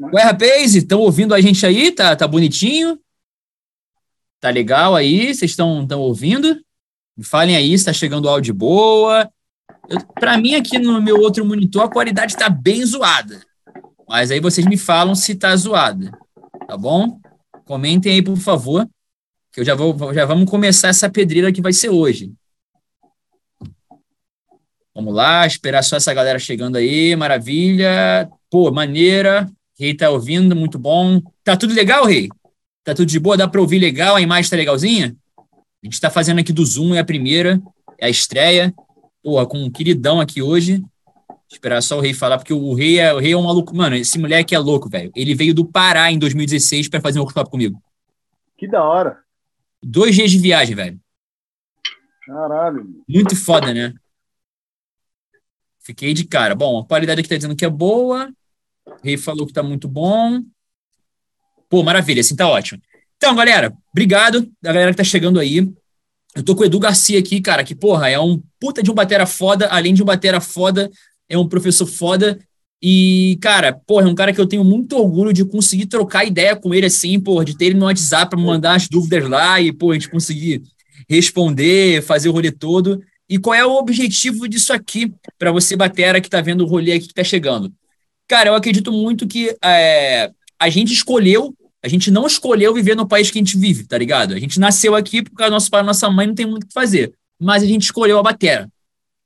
Ué, rapaz, estão ouvindo a gente aí? Tá, tá bonitinho? Tá legal aí? Vocês estão ouvindo? Me falem aí se tá chegando áudio boa. Para mim, aqui no meu outro monitor, a qualidade está bem zoada. Mas aí vocês me falam se tá zoada. Tá bom? Comentem aí, por favor, que eu já vou já vamos começar essa pedreira que vai ser hoje. Vamos lá, esperar só essa galera chegando aí, maravilha. Pô, maneira. Rei tá ouvindo, muito bom. Tá tudo legal, Rei? Tá tudo de boa? Dá para ouvir legal? A imagem tá legalzinha? A gente tá fazendo aqui do Zoom, é a primeira, é a estreia. Porra, com um queridão aqui hoje. Esperar só o Rei falar, porque o Rei é, o rei é um maluco. Mano, esse moleque é louco, velho. Ele veio do Pará em 2016 para fazer um workshop comigo. Que da hora. Dois dias de viagem, velho. Caralho. Muito foda, né? Fiquei de cara. Bom, a qualidade aqui tá dizendo que é boa. Rei falou que tá muito bom. Pô, maravilha, assim tá ótimo. Então, galera, obrigado a galera que tá chegando aí. Eu tô com o Edu Garcia aqui, cara, que, porra, é um puta de um batera foda, além de um batera foda, é um professor foda. E, cara, porra, é um cara que eu tenho muito orgulho de conseguir trocar ideia com ele assim, porra, de ter ele no WhatsApp para mandar as dúvidas lá e, pô, a gente conseguir responder, fazer o rolê todo. E qual é o objetivo disso aqui para você, batera, que está vendo o rolê aqui que está chegando? Cara, eu acredito muito que é, a gente escolheu, a gente não escolheu viver no país que a gente vive, tá ligado? A gente nasceu aqui porque nosso pai e nossa mãe não tem muito o que fazer, mas a gente escolheu a batera,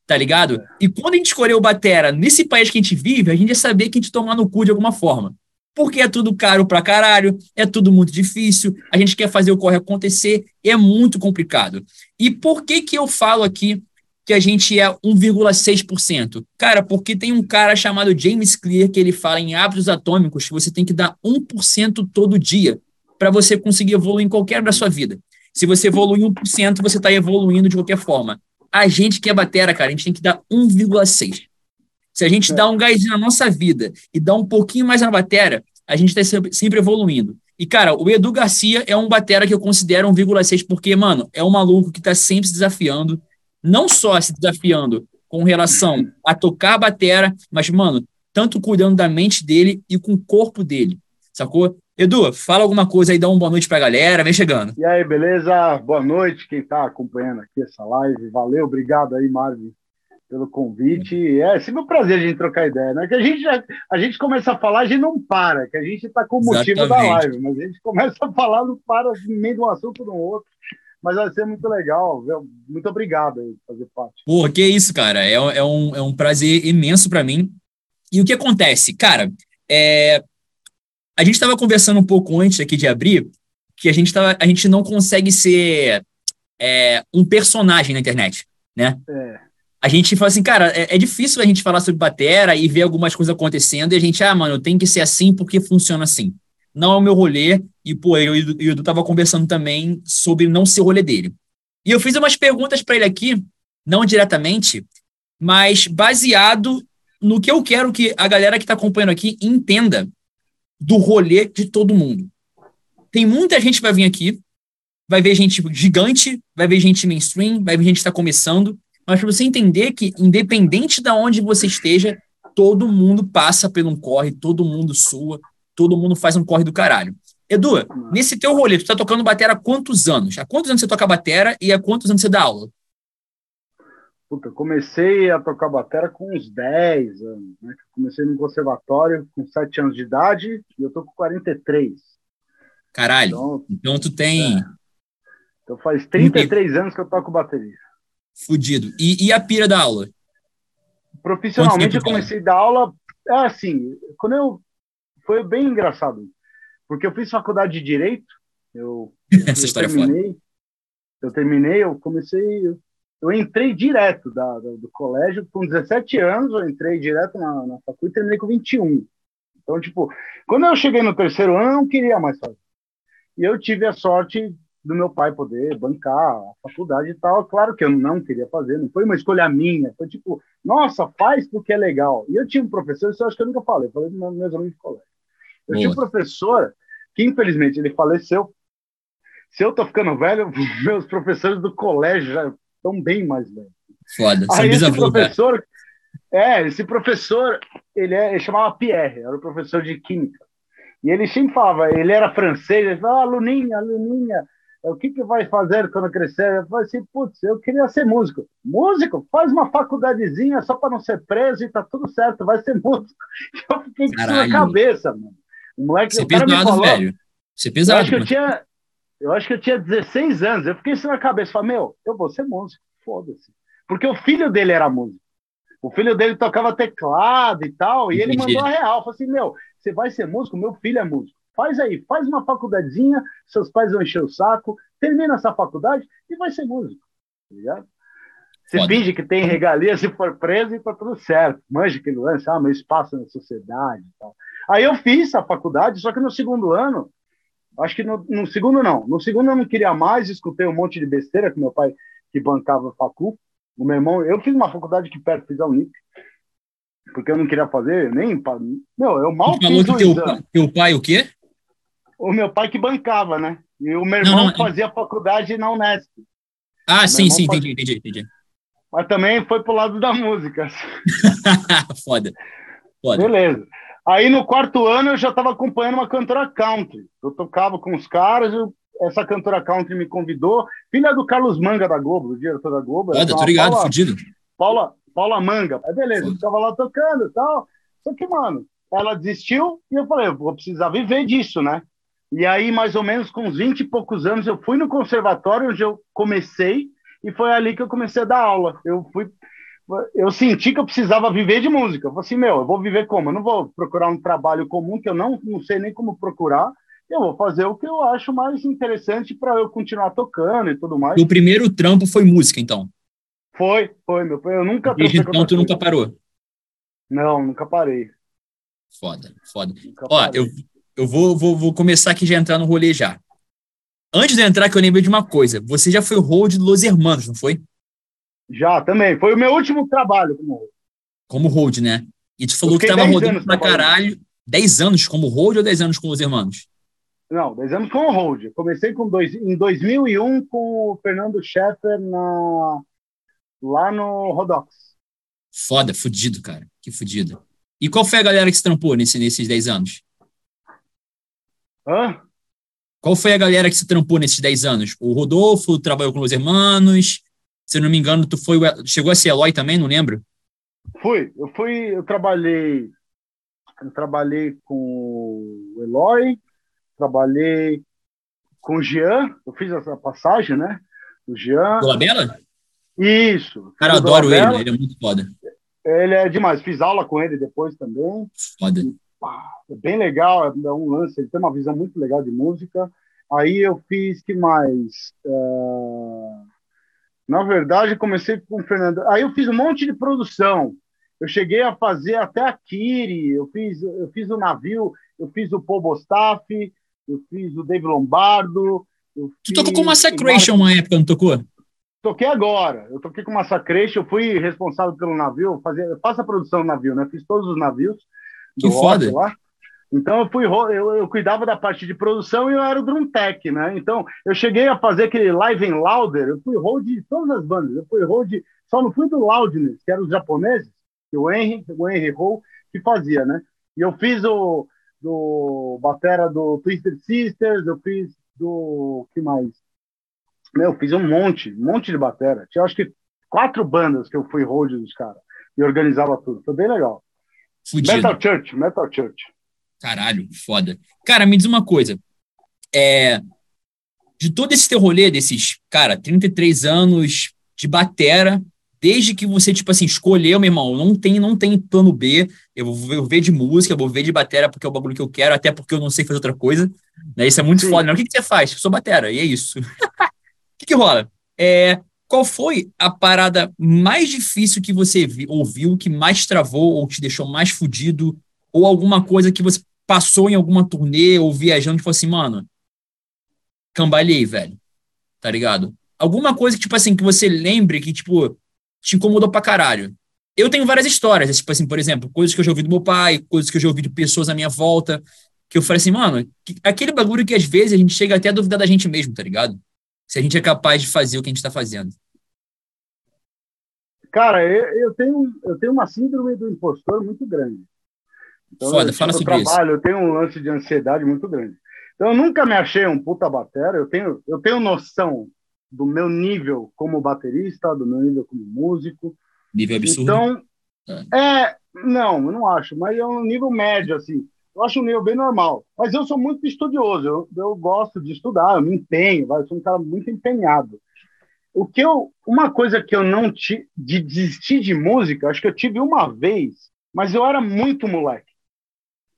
tá ligado? E quando a gente escolheu a batera nesse país que a gente vive, a gente ia saber que a gente tomar no cu de alguma forma. Porque é tudo caro pra caralho, é tudo muito difícil, a gente quer fazer o corre acontecer, é muito complicado. E por que que eu falo aqui que a gente é 1,6%. Cara, porque tem um cara chamado James Clear que ele fala em hábitos atômicos que você tem que dar 1% todo dia para você conseguir evoluir em qualquer da sua vida. Se você evoluir 1%, você está evoluindo de qualquer forma. A gente que é batera, cara, a gente tem que dar 1,6%. Se a gente é. dá um gás na nossa vida e dá um pouquinho mais na batera, a gente está sempre, sempre evoluindo. E, cara, o Edu Garcia é um batera que eu considero 1,6 porque, mano, é um maluco que está sempre se desafiando, não só se desafiando com relação a tocar a batera, mas, mano, tanto cuidando da mente dele e com o corpo dele, sacou? Edu, fala alguma coisa aí, dá uma boa noite pra galera, vem chegando. E aí, beleza? Boa noite, quem tá acompanhando aqui essa live. Valeu, obrigado aí, Marvin, pelo convite. É sempre um prazer a gente trocar ideia, né? Que a gente, já, a gente começa a falar, a gente não para, que a gente tá com o motivo Exatamente. da live, mas a gente começa a falar, não para meio de um assunto no outro mas vai ser muito legal. Muito obrigado por fazer parte. Pô, que isso, cara. É, é, um, é um prazer imenso para mim. E o que acontece? Cara, é, a gente estava conversando um pouco antes aqui de abrir que a gente, tava, a gente não consegue ser é, um personagem na internet, né? É. A gente fala assim, cara, é, é, difícil a gente falar sobre batera e ver algumas coisas acontecendo e a gente, ah, mano, tem que ser assim porque funciona assim não é o meu rolê, e pô, eu e o Edu tava conversando também sobre não ser o rolê dele. E eu fiz umas perguntas para ele aqui, não diretamente, mas baseado no que eu quero que a galera que está acompanhando aqui entenda do rolê de todo mundo. Tem muita gente que vai vir aqui, vai ver gente gigante, vai ver gente mainstream, vai ver gente que está começando, mas para você entender que, independente de onde você esteja, todo mundo passa por um corre, todo mundo sua, todo mundo faz um corre do caralho. Edu, nesse teu rolê, tu tá tocando batera há quantos anos? Há quantos anos você toca batera e há quantos anos você dá aula? Puta, comecei a tocar batera com uns 10 anos, né? Comecei no conservatório com 7 anos de idade e eu tô com 43. Caralho. Então, então tu tem. É. Então faz 33 anos que eu toco bateria. Fudido. E, e a pira da aula? Profissionalmente eu comecei a dar aula. É assim, quando eu foi bem engraçado, porque eu fiz faculdade de direito, eu, Essa eu história é terminei, eu terminei, eu comecei, eu entrei direto da, da, do colégio, com 17 anos, eu entrei direto na, na faculdade e terminei com 21. Então, tipo, quando eu cheguei no terceiro ano, eu não queria mais fazer. E eu tive a sorte do meu pai poder bancar a faculdade e tal. Claro que eu não queria fazer, não foi uma escolha minha, foi tipo, nossa, faz porque é legal. E eu tinha um professor, isso eu acho que eu nunca falei, eu falei para meus amigos de colégio. Eu tinha um professor que, infelizmente, ele faleceu. Se eu tô ficando velho, meus professores do colégio já estão bem mais velhos. Foda, Aí esse professor, é, esse professor, ele, é, ele chamava Pierre, era o professor de química. E ele sempre falava, ele era francês, ele falava, ah, aluninha, aluninha, o que, que vai fazer quando crescer? Eu falei assim, putz, eu queria ser músico. Músico? Faz uma faculdadezinha só para não ser preso e tá tudo certo, vai ser músico. Eu fiquei com isso na cabeça, mano. O moleque, Você o cara pesado, me falou, velho. Você é pesado. Eu acho, que eu, tinha, eu acho que eu tinha 16 anos, eu fiquei isso na cabeça. Falei, meu, eu vou ser músico, foda-se. Porque o filho dele era músico. O filho dele tocava teclado e tal, e ele mandou a real. Falei assim, meu, você vai ser músico? Meu filho é músico. Faz aí, faz uma faculdadezinha, seus pais vão encher o saco, termina essa faculdade e vai ser músico. Tá? Você Foda. finge que tem regalia se for preso e tá tudo certo. Manja que lance, ah, meu espaço na sociedade e tal. Aí eu fiz a faculdade, só que no segundo ano, acho que no, no, segundo não, no segundo eu não queria mais, escutei um monte de besteira com meu pai que bancava a facu, o meu irmão, eu fiz uma faculdade que perto, fiz a Unip, porque eu não queria fazer nem. Meu, eu mal tu falou que teu, pai, teu pai o quê? O meu pai que bancava, né? E o meu irmão não, não, fazia faculdade na Unesp. Ah, sim, sim, fazia... entendi, entendi, entendi. Mas também foi pro lado da música. Foda. Foda. Beleza. Aí no quarto ano eu já estava acompanhando uma cantora country. Eu tocava com os caras, eu, essa cantora country me convidou, filha do Carlos Manga da Globo, do diretor da Globo. Foda, tô ligado, Paula, fudido. Paula, Paula Manga. Aí beleza, eu ficava lá tocando e tal. Só que, mano, ela desistiu e eu falei, eu vou precisar viver disso, né? E aí, mais ou menos com uns 20 e poucos anos, eu fui no conservatório onde eu comecei e foi ali que eu comecei a dar aula. Eu fui eu senti que eu precisava viver de música. Eu falei assim, meu, eu vou viver como? Eu não vou procurar um trabalho comum que eu não, não sei nem como procurar. Eu vou fazer o que eu acho mais interessante para eu continuar tocando e tudo mais. O primeiro trampo foi música, então? Foi, foi, meu. Eu nunca. Desde então tu nunca parou? Não, nunca parei. Foda, foda. Nunca Ó, parei. eu, eu vou, vou, vou começar aqui já entrar no rolê já. Antes de entrar, que eu lembrei de uma coisa. Você já foi hold do Los Hermanos, não foi? Já, também. Foi o meu último trabalho como hold. Como hold, né? E tu falou que tava rodando pra caralho. 10 anos como hold ou 10 anos com os Hermanos? Não, 10 anos como hold. Comecei com dois, em 2001 com o Fernando Scheffer na, lá no Rodox. Foda, fudido, cara. Que fudido. E qual foi a galera que se trampou nesse, nesses 10 anos? Hã? Qual foi a galera que se trampou nesses 10 anos? O Rodolfo trabalhou com os Hermanos. Se eu não me engano, tu foi, chegou a ser Eloy também, não lembro? Fui. Eu fui, eu trabalhei eu trabalhei com o Eloy, trabalhei com o Jean, eu fiz essa passagem, né? O Jean. Do Labela? Isso. Cara, eu adoro ele, ele é muito foda. Ele é demais. Fiz aula com ele depois também. Foda. E, pá, é bem legal, é um lance, ele tem uma visão muito legal de música. Aí eu fiz que mais? Uh, na verdade, comecei com o Fernando. Aí eu fiz um monte de produção. Eu cheguei a fazer até a Kiri, eu fiz, eu fiz o navio, eu fiz o Paul Bostaff, eu fiz o Dave Lombardo. Tu tocou com Massacration uma época, não tocou? Toquei agora. Eu toquei com Massacration, eu fui responsável pelo navio, fazer, eu faço a produção do navio, né? Fiz todos os navios. Que foda. Lá. Então eu fui eu, eu, cuidava da parte de produção e eu era o drum tech, né? Então eu cheguei a fazer aquele live em louder, eu fui hold de todas as bandas, eu fui hold, só não fui do loudness, que eram os japoneses, que o Henry, o Henry Ho que fazia, né? E eu fiz o do batera do Twisted Sisters, eu fiz do que mais? Meu, eu fiz um monte, um monte de batera. Tinha acho que quatro bandas que eu fui hold dos caras e organizava tudo. Foi bem legal. Fudido. Metal Church, Metal Church. Caralho, foda. Cara, me diz uma coisa. É, de todo esse teu rolê, desses, cara, 33 anos de batera, desde que você, tipo assim, escolheu, meu irmão, não tem, não tem plano B, eu vou ver de música, eu vou ver de batera porque é o bagulho que eu quero, até porque eu não sei fazer outra coisa. Né? Isso é muito Sim. foda. Né? O que, que você faz? Eu sou batera, e é isso. O que, que rola? É, qual foi a parada mais difícil que você viu, ouviu, que mais travou ou te deixou mais fudido? Ou alguma coisa que você passou em alguma turnê ou viajando e falou assim, mano, cambalhei, velho. Tá ligado? Alguma coisa que, tipo assim, que você lembre que, tipo, te incomodou pra caralho. Eu tenho várias histórias, tipo assim, por exemplo, coisas que eu já ouvi do meu pai, coisas que eu já ouvi de pessoas à minha volta, que eu falei assim, mano, aquele bagulho que às vezes a gente chega até a duvidar da gente mesmo, tá ligado? Se a gente é capaz de fazer o que a gente tá fazendo. Cara, eu, eu, tenho, eu tenho uma síndrome do impostor muito grande. Então, Foda, eu, fala sobre trabalho, eu tenho um lance de ansiedade muito grande. Então, eu nunca me achei um puta batera. Eu tenho, eu tenho noção do meu nível como baterista, do meu nível como músico. Nível absurdo. Então, é, não, eu não acho, mas é um nível médio, assim. Eu acho um nível bem normal. Mas eu sou muito estudioso, eu, eu gosto de estudar, eu me empenho, vai, eu sou um cara muito empenhado. O que eu, uma coisa que eu não tive, de desistir de música, acho que eu tive uma vez, mas eu era muito moleque.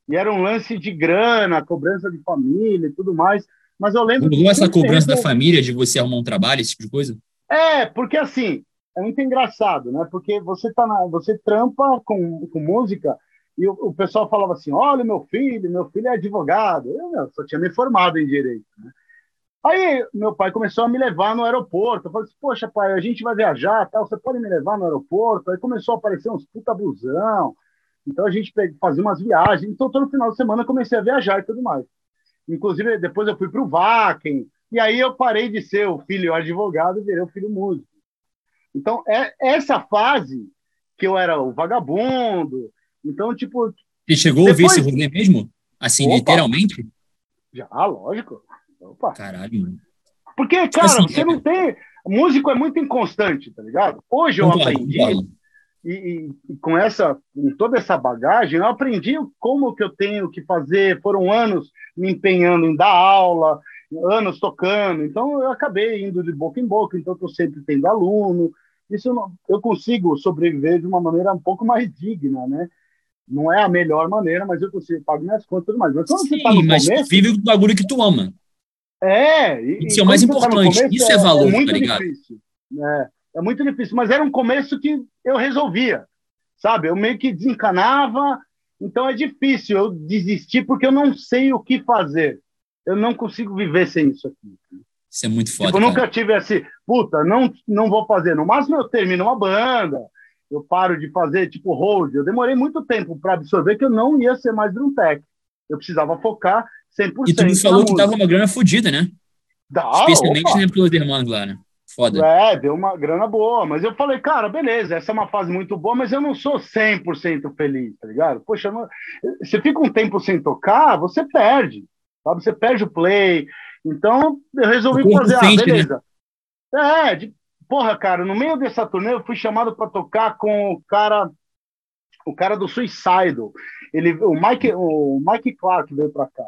E era um lance de grana, cobrança de família e tudo mais. Mas eu lembro. Rolou essa cobrança da sempre- família de você arrumar um trabalho, esse tipo de coisa? É, porque assim, é muito engraçado, né? Porque você tá na, você trampa com, com música e o, o pessoal falava assim: olha, meu filho, meu filho é advogado. Eu meu, só tinha me formado em direito, né? Aí meu pai começou a me levar no aeroporto. Eu falei assim, poxa, pai, a gente vai viajar, tal, você pode me levar no aeroporto? Aí começou a aparecer uns puta busão. Então a gente fazia umas viagens. Então todo final de semana eu comecei a viajar e tudo mais. Inclusive, depois eu fui para o Vaken, e aí eu parei de ser o filho advogado e virei o filho músico. Então, é essa fase que eu era o vagabundo. Então, tipo, Você chegou a ouvir Depois- esse rolê mesmo? Assim, Opa. literalmente? já, lógico. Opa. Caralho, mano. Porque, cara, assim, você é- não tem. Músico é muito inconstante, tá ligado? Hoje eu aprendi. E, e- com essa, com toda essa bagagem, eu aprendi como que eu tenho que fazer. Foram anos me empenhando em dar aula, anos tocando. Então eu acabei indo de boca em boca. Então estou sempre tendo aluno. Isso eu, não- eu consigo sobreviver de uma maneira um pouco mais digna, né? Não é a melhor maneira, mas eu consigo pagar minhas contas e tudo mais. Mas quando você está no Sim, mas começo, vive o bagulho que tu ama. é, e, Isso é o mais quando você tá importante, isso é valor, muito tá ligado? difícil. É, é muito difícil, mas era um começo que eu resolvia, sabe? Eu meio que desencanava, então é difícil eu desistir porque eu não sei o que fazer. Eu não consigo viver sem isso aqui. Isso é muito foda, tipo, eu nunca tive assim, puta, não, não vou fazer. No máximo eu termino uma banda, eu paro de fazer tipo hold. Eu demorei muito tempo para absorver que eu não ia ser mais drum tech. Eu precisava focar 100% E tu me na falou que música. tava uma grana fodida, né? Dá, Especialmente opa. né, pelos irmãos lá, né? Foda. É, deu uma grana boa, mas eu falei, cara, beleza, essa é uma fase muito boa, mas eu não sou 100% feliz, tá ligado? Poxa, não... você fica um tempo sem tocar, você perde, sabe? Você perde o play. Então, eu resolvi fazer, sente, ah, beleza. É, de... porra, cara, no meio dessa turnê eu fui chamado para tocar com o cara o cara do Suicidal. Ele, o Mike, o Mike Clark veio para cá.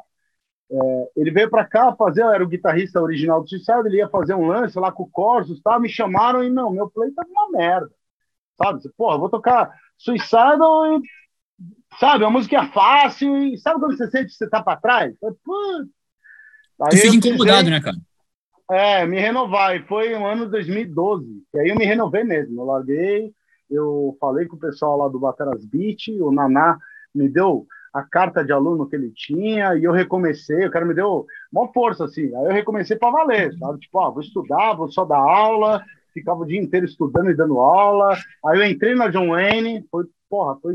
É, ele veio para cá fazer, eu era o guitarrista original do Suicide, ele ia fazer um lance lá com o Corsos, tá? me chamaram e, não, meu play tava uma merda, sabe? Porra, vou tocar Suicidal e, sabe, a música é fácil e sabe quando você sente que você tá para trás? Eu, Putz. Aí Tu fica incomodado, precisei, né, cara? É, me renovar, e foi no ano 2012, e aí eu me renovei mesmo, eu larguei, eu falei com o pessoal lá do Bateras Beat, o Naná me deu a carta de aluno que ele tinha e eu recomecei, o cara me deu uma força, assim. Aí eu recomecei para valer, sabe? Tipo, ah, vou estudar, vou só dar aula, ficava o dia inteiro estudando e dando aula. Aí eu entrei na John Wayne, foi, porra, foi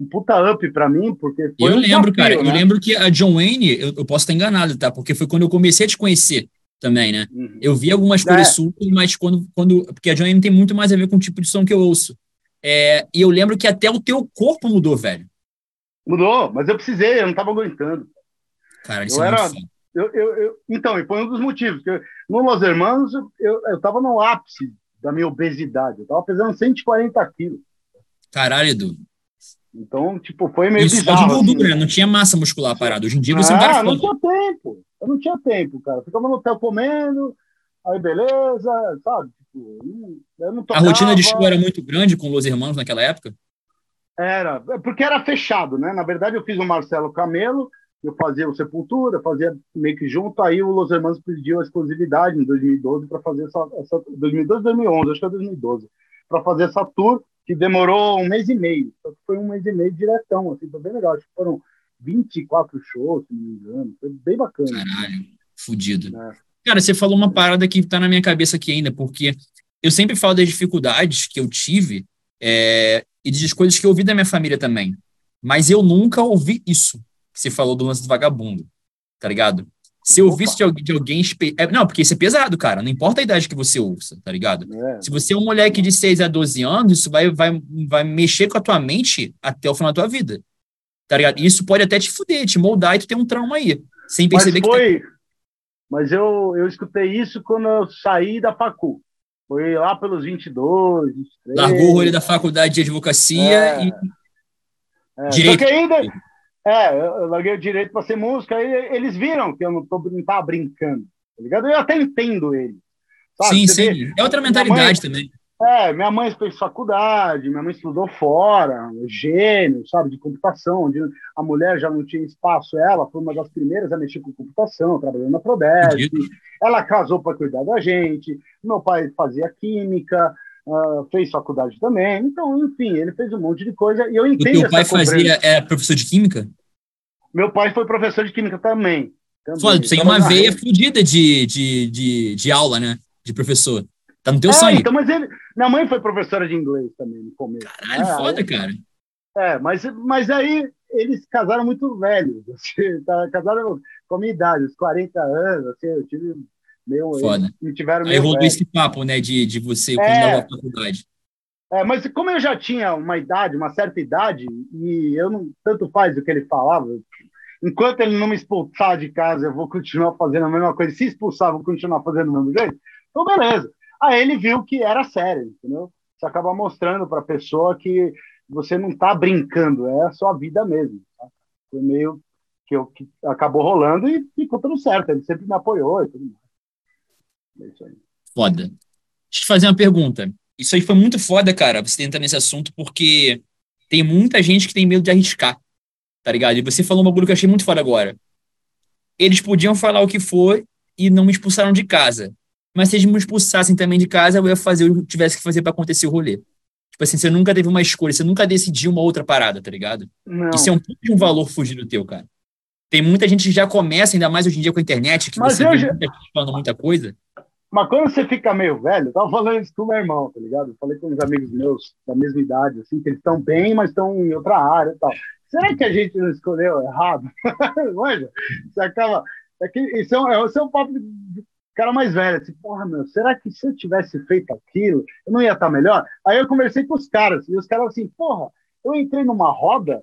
um puta up para mim, porque Eu um lembro, desafio, cara, eu né? lembro que a John Wayne, eu, eu posso estar enganado, tá? Porque foi quando eu comecei a te conhecer também, né? Uhum. Eu vi algumas É. coisas suas, mas quando, quando. Porque a John Wayne tem muito mais a ver com o tipo de som que eu ouço. É, e eu lembro que até o teu corpo mudou, velho. Mudou, mas eu precisei, eu não tava aguentando. Cara, isso Eu é era-. Eu, eu, eu- então, e foi um dos motivos. Que eu, no Los Hermanos, eu, eu tava no ápice da minha obesidade. Eu tava pesando 140 quilos. Caralho, Edu. Então, tipo, foi meio Isso só de bizarro. gordura, assim. Não tinha massa muscular parada. Hoje em dia você é um cara Ah, não tinha tempo. Eu não tinha tempo, cara. Ficava no hotel comendo, aí beleza, sabe? Tipo, eu não A tocava. rotina de show era muito grande com Los Hermanos naquela época. Era, porque era fechado, né? Na verdade, eu fiz o Marcelo Camelo, eu fazia o Sepultura, fazia meio que junto, aí o Los Hermanos pediu a exclusividade em 2012 para fazer essa, essa 2012, 2011, acho que é 2012, para fazer essa tour que demorou um mês e meio. Só que foi um mês e meio diretão, assim, foi bem legal. Acho que foram 24 shows, se não me engano, foi bem bacana. Caralho, fudido. É. Cara, você falou uma parada que tá na minha cabeça aqui ainda, porque eu sempre falo das dificuldades que eu tive é, e das coisas que eu ouvi da minha família também. Mas eu nunca ouvi isso que você falou do lance do vagabundo, tá ligado? Se eu ouvisse de alguém, de alguém espe- é, não, porque isso é pesado, cara. Não importa a idade que você ouça, tá ligado? É, Se você é um moleque de 6 a 12 anos, isso vai, vai, vai mexer com a tua mente até o final da tua vida. tá ligado? Isso pode até te fuder, te moldar e tu ter um trauma aí, sem perceber mas foi, que. Tá... Mas eu, eu escutei isso quando eu saí da facu. Foi lá pelos 22, 23. Largou o rolê da faculdade de advocacia é, e. É, direito. Só que ainda. É, eu larguei o direito para ser música, e eles viram que eu não, tô, não tava brincando, tá ligado? Eu até entendo eles. Sim, Você sim. Vê, é outra mentalidade mãe, também. É, minha mãe fez faculdade, minha mãe estudou fora, gênio, sabe, de computação, onde a mulher já não tinha espaço, ela foi uma das primeiras a mexer com computação, trabalhando na Prodesp, ela casou para cuidar da gente, meu pai fazia química, uh, fez faculdade também, então, enfim, ele fez um monte de coisa, e eu entendo O teu pai fazia, é professor de química? Meu pai foi professor de química também. também. Foda, tem uma veia fodida de, de, de, de aula, né, de professor. Tá no teu é, sangue. Então, mas ele, minha mãe foi professora de inglês também no começo. Caralho, né? foda, cara. É, mas, mas aí eles casaram muito velhos. Assim, tá, casaram com a minha idade, uns 40 anos. Assim, eu tive meio. Foda. Me tiveram aí rolou esse papo, né, de, de você quando é, faculdade. É, mas como eu já tinha uma idade, uma certa idade, e eu não tanto faz o que ele falava, enquanto ele não me expulsar de casa, eu vou continuar fazendo a mesma coisa. Se expulsar, eu vou continuar fazendo do mesmo jeito. Então, beleza. Aí ele viu que era sério, entendeu? Você acaba mostrando para a pessoa que você não está brincando, é a sua vida mesmo. Tá? Foi meio que, eu, que acabou rolando e ficou tudo certo. Ele sempre me apoiou e tudo mais. É isso aí. Foda. Deixa eu te fazer uma pergunta. Isso aí foi muito foda, cara, você entrar nesse assunto, porque tem muita gente que tem medo de arriscar, tá ligado? E você falou um bagulho que eu achei muito foda agora. Eles podiam falar o que for e não me expulsaram de casa. Mas se eles me expulsassem também de casa, eu ia fazer o que tivesse que fazer para acontecer o rolê. Tipo assim, você nunca teve uma escolha, você nunca decidiu uma outra parada, tá ligado? Não. Isso é um um valor fugido teu, cara. Tem muita gente que já começa, ainda mais hoje em dia com a internet, que Mas você já... falando muita coisa. Mas quando você fica meio velho, eu tava falando isso com meu irmão, tá ligado? Eu falei com uns amigos meus da mesma idade, assim, que eles estão bem, mas estão em outra área e tal. Será que a gente não escolheu errado? Manja, você acaba. É que isso é um, isso é um papo de cara mais velho, assim, porra, meu, será que se eu tivesse feito aquilo, eu não ia estar melhor? Aí eu conversei com os caras, e os caras assim, porra, eu entrei numa roda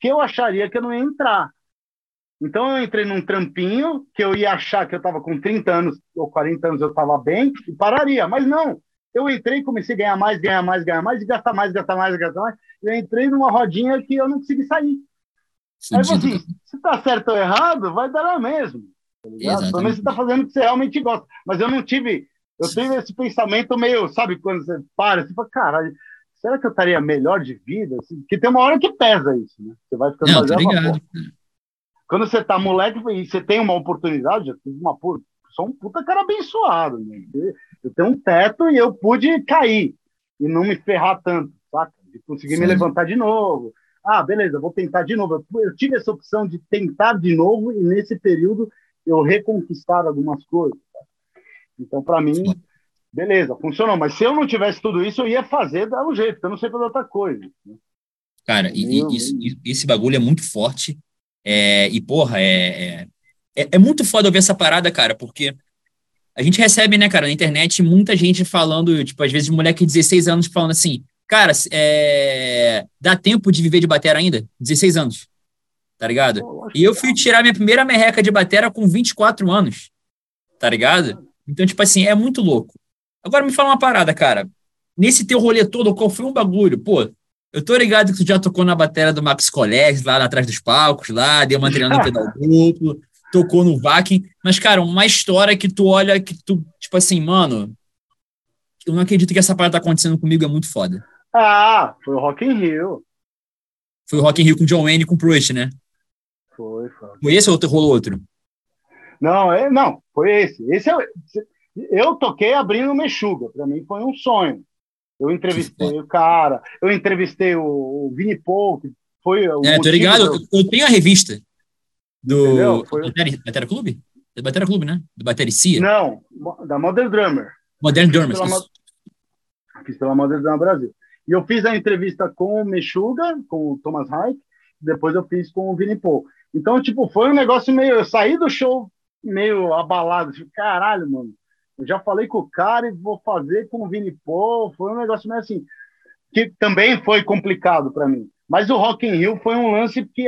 que eu acharia que eu não ia entrar. Então eu entrei num trampinho que eu ia achar que eu estava com 30 anos ou 40 anos eu estava bem e pararia, mas não. Eu entrei e comecei a ganhar mais, ganhar mais, ganhar mais, e gastar mais, gastar mais, gastar mais. E eu entrei numa rodinha que eu não consegui sair. Fudido. Aí eu assim, se tá certo ou errado, vai dar a mesmo. Tá Pelo menos você está fazendo o que você realmente gosta. Mas eu não tive. Eu tive esse pensamento meio, sabe, quando você para, você fala, caralho, será que eu estaria melhor de vida? Assim, porque tem uma hora que pesa isso, né? Você vai ficando não, Quando você tá moleque e você tem uma oportunidade, eu tive uma puta, sou um puta cara abençoado, né? Eu tenho um teto e eu pude cair e não me ferrar tanto, saca? De conseguir Sim. me levantar de novo. Ah, beleza, vou tentar de novo. Eu tive essa opção de tentar de novo e nesse período eu reconquistar algumas coisas. Então, para mim, beleza, funcionou. Mas se eu não tivesse tudo isso, eu ia fazer dar um jeito, porque eu não sei fazer outra coisa. Né? Cara, e, isso, esse bagulho é muito forte. É, e, porra, é, é, é, muito foda ver essa parada, cara, porque a gente recebe, né, cara, na internet muita gente falando, tipo, às vezes moleque de 16 anos falando assim, cara, é, dá tempo de viver de bater ainda? 16 anos tá ligado? E eu fui tirar minha primeira merreca de batera com 24 anos, tá ligado? Então, tipo assim, é muito louco. Agora me fala uma parada, cara. Nesse teu rolê todo, qual foi um bagulho? Pô, eu tô ligado que tu já tocou na bateria do Max College, lá atrás dos palcos, lá, deu uma treinada no pedal duplo, tocou no Vakin. Mas, cara, uma história que tu olha que tu, tipo assim, mano, eu não acredito que essa parada tá acontecendo comigo, é muito foda. Ah, foi o Rock in Rio. Foi o Rock in Rio com John Wayne e com Proust, né? Foi, foi. Foi esse ou rolou outro? Não, é, não, foi esse. Esse é, eu toquei abrindo Mexuga, para mim foi um sonho. Eu entrevistei o cara, eu entrevistei o, o Vini Paul, que foi o. É, tô ligado, eu, eu tenho a revista do. Foi... Batera, Clube? Da Batera Clube, né? Do Batericia? Não, da Modern Drummer. Modern Drummer. Fiz pela, fiz pela Modern Drummer Brasil. E eu fiz a entrevista com o Mexuga, com o Thomas Reich, depois eu fiz com o Vini Paul. Então, tipo, foi um negócio meio. Eu saí do show meio abalado. Tipo, caralho, mano. Eu já falei com o cara e vou fazer com o Vini Paul. Foi um negócio meio assim. Que também foi complicado para mim. Mas o Rock in Rio foi um lance que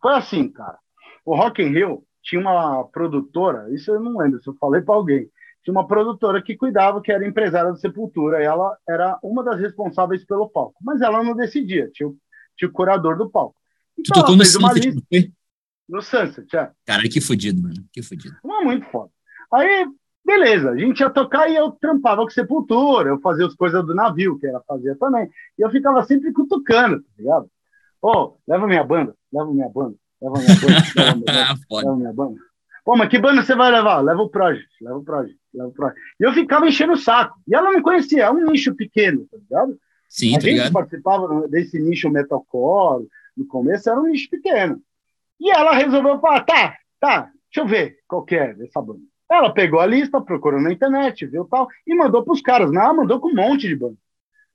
foi assim, cara. O Rock in Rio tinha uma produtora, isso eu não lembro se eu falei para alguém, tinha uma produtora que cuidava, que era empresária da Sepultura, e ela era uma das responsáveis pelo palco, mas ela não decidia, tinha o, tinha o curador do palco. Então, tu tocou no Sunset, lista... foi? No Sunset, é. Cara, que fodido, mano, que fodido. Uma muito foda. Aí, beleza, a gente ia tocar e eu trampava com Sepultura, eu fazia as coisas do navio, que ela fazia também, e eu ficava sempre cutucando, tá ligado? Ô, oh, leva minha banda, leva minha banda, leva minha banda, leva minha banda, leva minha banda. Pô, mas que banda você vai levar? Leva o Project, leva o Project, leva o Project. E eu ficava enchendo o saco. E ela não conhecia, é um nicho pequeno, tá ligado? Sim, a tá gente ligado? participava desse nicho metalcore, no começo era um nicho pequeno. E ela resolveu falar, tá, tá, deixa eu ver qual que é dessa banda. Ela pegou a lista, procurou na internet, viu tal, e mandou para os caras. Não, ela mandou com um monte de banda.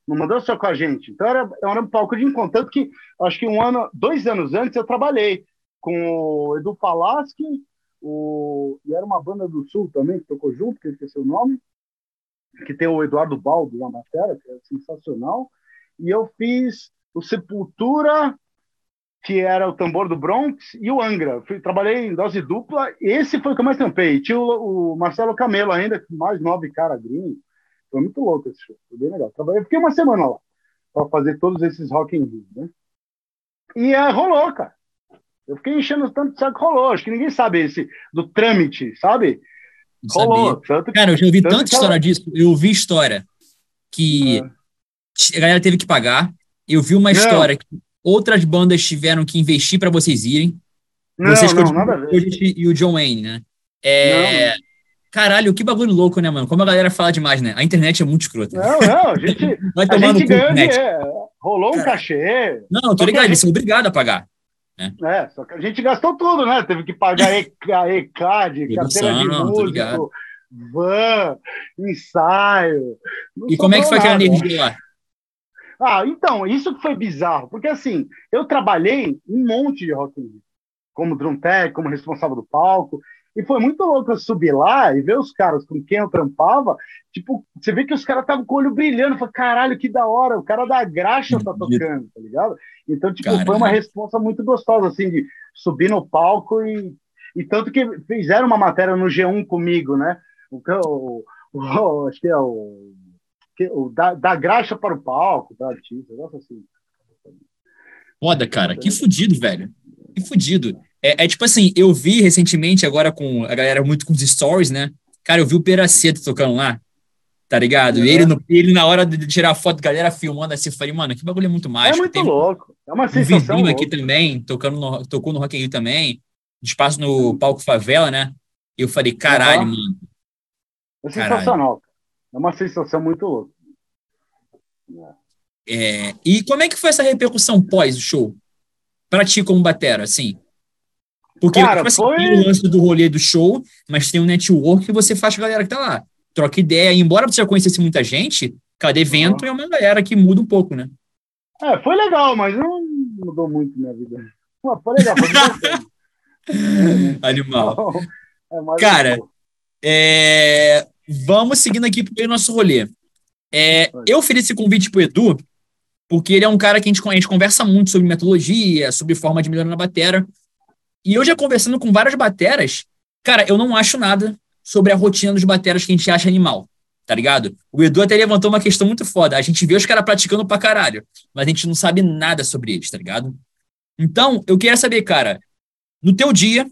Não mandou só com a gente. Então era, era um palco de encontro. Tanto que, acho que um ano, dois anos antes, eu trabalhei com o Edu Falaschi, o, e era uma banda do Sul também, que tocou junto, que eu esqueci o nome, que tem o Eduardo Baldo na matéria, que é sensacional. E eu fiz o Sepultura, que era o tambor do Bronx, e o Angra. Fui, trabalhei em dose dupla, esse foi o que eu mais tampei. Tinha o, o Marcelo Camelo ainda, mais nove cara gringo. Foi muito louco esse show, foi bem legal. Trabalhei, fiquei uma semana lá, para fazer todos esses Rock in Rio, né? E é, rolou, cara. Eu fiquei enchendo tanto de saco, rolou. Acho que ninguém sabe esse do trâmite, sabe? Não rolou. Tanto, Cara, eu já ouvi tanta história ela... disso. Eu ouvi história que é. a galera teve que pagar. Eu vi uma história que outras bandas tiveram que investir para vocês irem. Não, vocês não, nada a ver. E o John Wayne, né? É... Não, Caralho, que bagulho louco, né, mano? Como a galera fala demais, né? A internet é muito escrota. Não, não, a gente, Vai a gente ganhou dinheiro. Rolou um cachê. Não, tô ligado, eles são obrigados a pagar. Né? É, só que a gente gastou tudo, né? Teve que pagar ECAD, carteira de músico, van, ensaio. E como é que foi aquela energia lá? Ah, então, isso que foi bizarro, porque assim, eu trabalhei um monte de rock como drum tech, como responsável do palco, e foi muito louco eu subir lá e ver os caras com quem eu trampava. Tipo, você vê que os caras estavam com o olho brilhando. Falei, caralho, que da hora. O cara da graxa tá tocando, tá ligado? Então, tipo, Caramba. foi uma resposta muito gostosa, assim, de subir no palco e. E tanto que fizeram uma matéria no G1 comigo, né? O, o, o acho que é o. o da, da graxa para o palco, da artista, negócio assim. Foda, cara. Que fudido, velho. Que fudido. É, é, tipo assim, eu vi recentemente, agora com a galera muito com os stories, né? Cara, eu vi o Peraceto tocando lá, tá ligado? É. E ele, no, ele, na hora de tirar foto, galera filmando assim, eu falei, mano, que bagulho é muito mágico. É muito Tem, louco. É uma sensação. Um aqui também, tocando no, tocou no Rock in Rio também, espaço no palco Favela, né? E eu falei, caralho, uhum. mano. É sensacional. É uma sensação muito louca. É, e como é que foi essa repercussão pós o show? Pra ti como batera, assim? Porque Cara, tipo assim, foi... tem o lance do rolê do show, mas tem um network que você faz com a galera que tá lá. Troca ideia. E embora você já conhecesse muita gente, cada evento uhum. é uma galera que muda um pouco, né? É, foi legal, mas não mudou muito minha vida. Foi legal, foi Animal. É Cara, é... vamos seguindo aqui pro nosso rolê. É, eu ofereci esse convite pro Edu, porque ele é um cara que a gente, a gente conversa muito sobre metodologia, sobre forma de melhorar na batera. E eu já conversando com várias bateras, cara, eu não acho nada sobre a rotina dos bateras que a gente acha animal, tá ligado? O Edu até levantou uma questão muito foda. A gente vê os caras praticando pra caralho, mas a gente não sabe nada sobre eles, tá ligado? Então, eu queria saber, cara, no teu dia,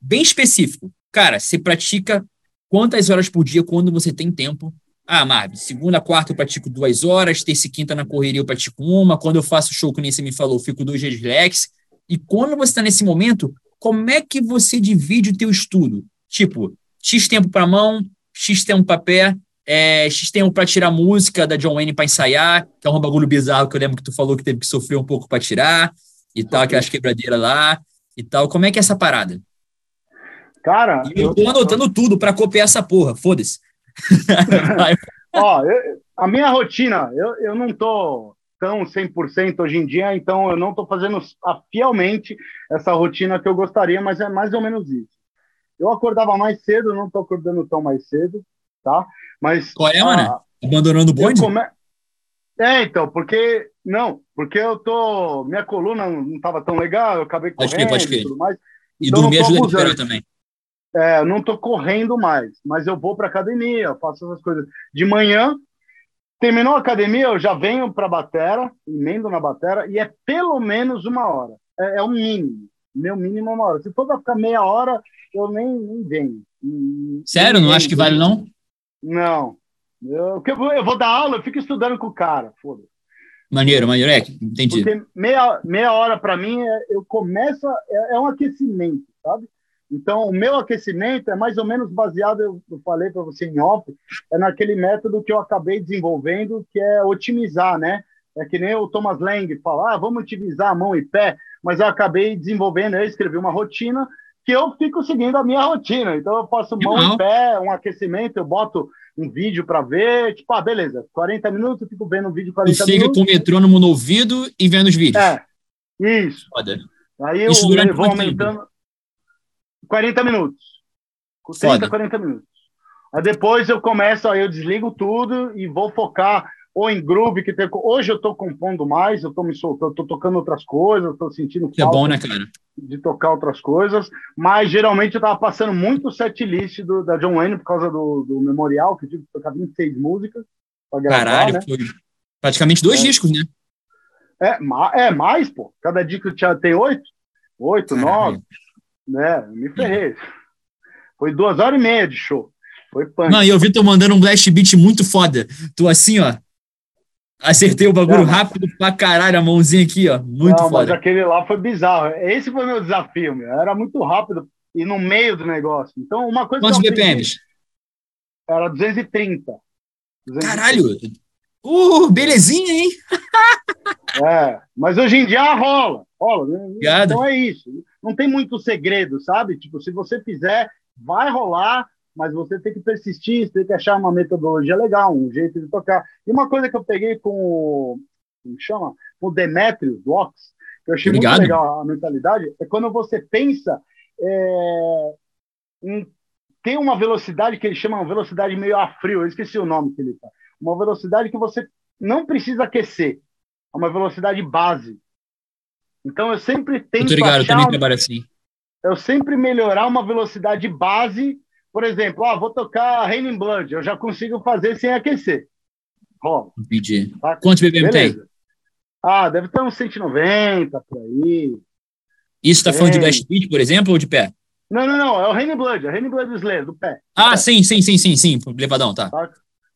bem específico, cara, você pratica quantas horas por dia quando você tem tempo? Ah, Marvin, segunda, quarta eu pratico duas horas, terça e quinta na correria eu pratico uma, quando eu faço show, que nem você me falou, eu fico dois dias relax. E quando você está nesse momento, como é que você divide o teu estudo? Tipo, X tempo para mão, X tempo para pé, é, X tempo para tirar música da John Wayne para ensaiar, que é um bagulho bizarro que eu lembro que tu falou que teve que sofrer um pouco para tirar, e tal, aquelas quebradeiras lá, e tal. Como é que é essa parada? Cara, e eu tô anotando tudo para copiar essa porra, foda-se. Ó, eu, a minha rotina, eu, eu não tô tão 100% hoje em dia, então eu não estou fazendo fielmente essa rotina que eu gostaria, mas é mais ou menos isso. Eu acordava mais cedo, não estou acordando tão mais cedo, tá? Mas. Qual é, mano? Abandonando o bonde? Come... É, então, porque. Não, Porque eu tô. Minha coluna não estava tão legal, eu acabei Pode correndo pode e tudo mais. E Então, dormir ajuda a recuperar também. É, não tô correndo mais, mas eu vou para academia, eu faço essas coisas. De manhã, terminou a academia, eu já venho para a batera, emendo na batera, e é pelo menos uma hora. É, é o mínimo. Meu mínimo é uma hora. Se for para ficar meia hora, eu nem, nem venho. Sério? nem Não acho que vale, não? Não. Eu, eu, vou, eu vou dar aula, eu fico estudando com o cara. Foda. Maneiro, maneiro. É, entendi. Porque meia, meia hora para mim, é, eu começo, a- é, é um aquecimento, sabe? Então, o meu aquecimento é mais ou menos baseado, eu, eu falei para você em off, é naquele método que eu acabei desenvolvendo, que é otimizar, né? É que nem o Thomas Lang fala, ah, vamos otimizar a mão e pé, mas eu acabei desenvolvendo, eu escrevi uma rotina que eu fico seguindo a minha rotina. Então, eu faço mão Legal. e pé, um aquecimento, eu boto um vídeo para ver, tipo, ah, beleza, 40 minutos, eu fico vendo um vídeo Tu 40 fica minutos. com o metrônomo no ouvido e vendo os vídeos. É, isso. Foda. Aí eu Isso durante vou quanto aumentando 40 minutos. Com Foda. 30, 40 minutos. Aí depois eu começo, aí eu desligo tudo e vou focar ou em groove, que tem, hoje eu tô compondo mais, eu tô me soltando, tô tocando outras coisas, tô sentindo Que é falta bom, né, cara? de tocar outras coisas, mas geralmente eu tava passando muito o set list do, da John Wayne por causa do, do memorial, que eu tive que tocar 26 músicas pra gravar, Caralho, né? foi praticamente dois É. discos, né? É, é mais, pô. Cada disco tinha, tem oito, oito, nove, né? Me ferrei. Foi duas horas e meia de show. Foi punk. Não, e eu vi tu mandando um blast beat muito foda. Tu assim, ó. Acertei o bagulho mas- rápido pra caralho, a mãozinha aqui, ó. Muito Não, mas foda. aquele lá foi bizarro. Esse foi meu desafio, meu. Era muito rápido e no meio do negócio. Então, uma coisa Quantos que eu aprendi BPMs? era 230. 230. Caralho! Uh, belezinha, hein? É, mas hoje em dia rola, rola. né? Obrigado. Então é isso. Não tem muito segredo, sabe? Tipo, se você fizer, vai rolar, mas você tem que persistir, você tem que achar uma metodologia legal, um jeito de tocar. E uma coisa que eu peguei com o, como chama? Com o Demetrius, do Ox, que eu achei Obrigado. muito legal a mentalidade, é quando você pensa é, em ter uma velocidade que ele chama uma velocidade meio a frio, eu esqueci o nome que ele tá. Uma velocidade que você não precisa aquecer. É uma velocidade base. Então eu sempre tento ligado, eu achar, também trabalho assim. eu sempre melhorar uma velocidade base. Por exemplo, ah, vou tocar Raining Blood, eu já consigo fazer sem aquecer. Rola. Entendi. Tá? Quantos BPM tem? Ah, deve ter uns 190 por aí. Isso tá falando de blast beat, por exemplo, ou de pé? Não, não, não, é o Raining Blood, é o Raining Blood Slayer, do pé. Ah, É. sim, sim, sim, sim, sim. Levadão, tá.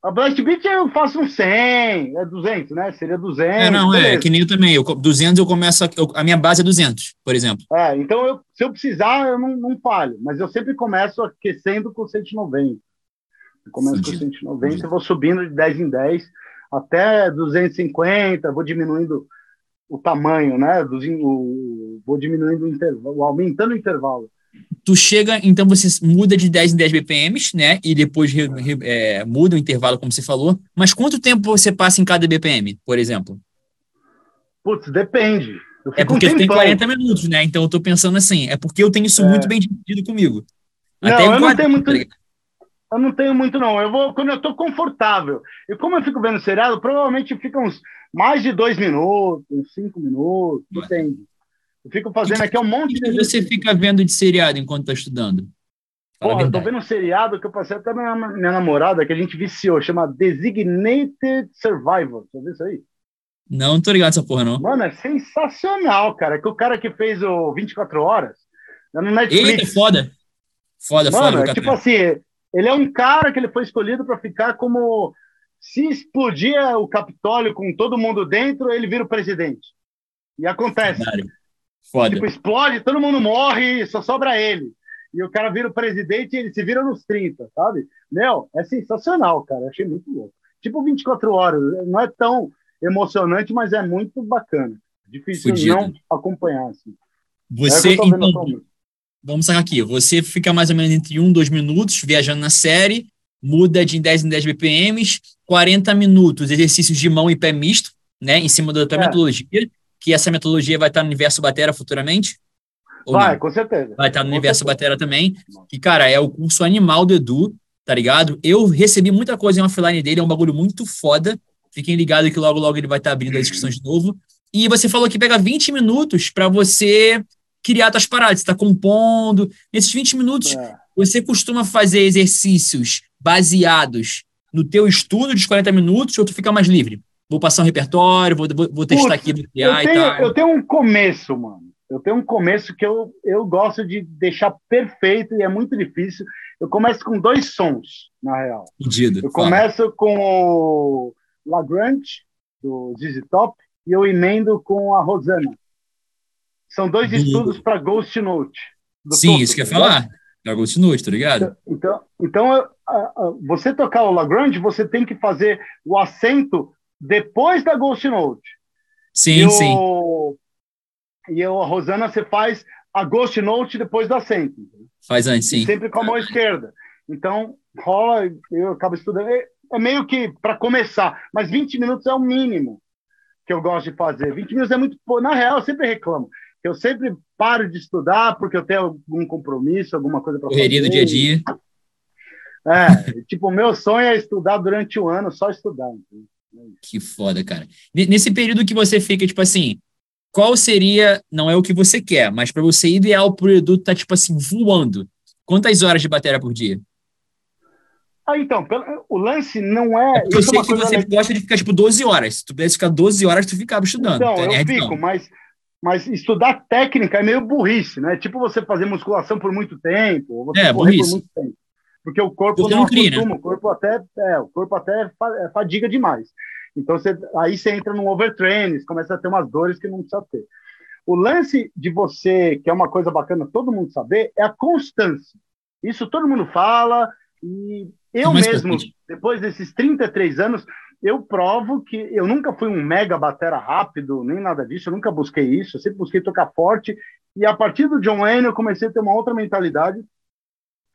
A Blast Beat eu faço um 100, é 200, né? Seria 200. É, não, é, beleza. que nem eu também. Eu, co- 200 eu começo, a, eu- a minha base é 200, por exemplo. É, então eu- se eu precisar, eu não, não falho, mas eu sempre começo aquecendo com 190. Eu começo Fudido. com 190 e vou subindo de 10 em 10 até 250, vou diminuindo o tamanho, né? Dos, o, vou diminuindo o intervalo, aumentando o intervalo. Tu chega, então você muda de 10 em 10 BPMs, né? E depois re- re- é, muda o intervalo, como você falou. Mas quanto tempo você passa em cada BPM, por exemplo? Putz, depende. É porque tu tem tempão. 40 minutos, né? Então eu tô pensando assim, é porque eu tenho isso É. muito bem dividido comigo. Não, Até eu não tenho muito- tá? Eu não tenho muito, não. Eu vou quando eu tô confortável. E como eu fico vendo seriado, provavelmente fica uns mais de dois minutos, uns cinco minutos, Ué. depende. Eu fico fazendo aqui um monte de que você fica vendo de seriado enquanto tá estudando? Fala Porra, eu tô verdade. vendo um seriado que eu passei até minha, minha namorada, que a gente viciou, chama Designated Survivor. Você viu isso aí? Não, não tô ligado nessa porra, não. Mano, é sensacional, cara. Que o cara que fez o 24 Horas, é no Netflix. Eita, foda. Foda, foda. Mano, vou é tipo assim, ele é um cara que ele foi escolhido para ficar como se explodir o Capitólio com todo mundo dentro, ele vira o presidente. E acontece. Caralho. Foda. Tipo, explode, todo mundo morre, só sobra ele. E o cara vira o presidente e ele se vira nos 30, sabe? Meu, é sensacional, cara. Achei muito louco. Tipo 24 horas. Não é tão emocionante, mas é muito bacana. Difícil Fudido. não acompanhar. Assim. Você, é tô vendo então, vamos sacar aqui. Você fica mais ou menos entre 1 e 2 minutos viajando na série, muda de 10 em 10 BPMs, 40 minutos, exercícios de mão e pé misto, né? Em cima da tua É. metodologia, que essa metodologia vai estar no universo Batera futuramente? Ou Vai, não? com certeza. Vai estar no Com universo certeza. Batera também. Que, cara, é o curso animal do Edu, tá ligado? Eu recebi muita coisa em offline dele, é um bagulho muito foda. Fiquem ligados que logo, logo ele vai estar abrindo as inscrições de novo. E você falou que pega 20 minutos para você criar suas paradas. Você está compondo. Nesses 20 minutos, é. você costuma fazer exercícios baseados no teu estudo de 40 minutos ou tu fica mais livre? Vou passar um repertório, vou, vou, vou testar Putz, aqui no criar eu tenho, e tal. Eu tenho um começo, mano. Eu tenho um começo que eu, eu gosto de deixar perfeito e é muito difícil. Eu começo com dois sons, na real. Entendido. Eu começo com o Lagrange, do ZZ Top, e eu emendo com a Rosana. São dois estudos para Ghost Note. Sim, Toto, isso que eu ia falar. Para Ghost Note, tá ligado? Então, então você tocar o Lagrange, você tem que fazer o acento depois da Ghost Note. Sim, e sim. O, e a Rosana, você faz a Ghost Note depois do acento. Faz antes, sim. Sempre com a mão esquerda. Então, rola, eu acabo estudando. É, é meio que para começar, mas 20 minutos é o mínimo que eu gosto de fazer. 20 minutos é muito. Na real, eu sempre reclamo. Eu sempre paro de estudar porque eu tenho algum compromisso, alguma coisa para fazer. Correria do dia a dia. É, tipo, o meu sonho é estudar durante o ano, só estudar. Que foda, cara. Nesse período que você fica, tipo assim, qual seria, não é o que você quer, mas para você ideal o Edu tá tipo assim voando. Quantas horas de bateria por dia? Ah, então, o lance não é. é eu sei que você legal. gosta de ficar tipo 12 horas. Se tu pudesse ficar 12 horas, tu ficava estudando. Então, eu nerd, fico, não. mas, mas estudar técnica é meio burrice, né? Tipo você fazer musculação por muito tempo, é, burrice. por muito tempo. Porque o corpo não, não cria, né? o corpo até, é, o corpo até é fadiga demais. Então, você, aí você entra num overtraining, começa a ter umas dores que não precisa ter. O lance de você, que é uma coisa bacana todo mundo saber, é a constância. Isso todo mundo fala, e eu mesmo, depois desses 33 anos, eu provo que eu nunca fui um mega batera rápido, nem nada disso, eu nunca busquei isso, eu sempre busquei tocar forte, e a partir do John Wayne eu comecei a ter uma outra mentalidade,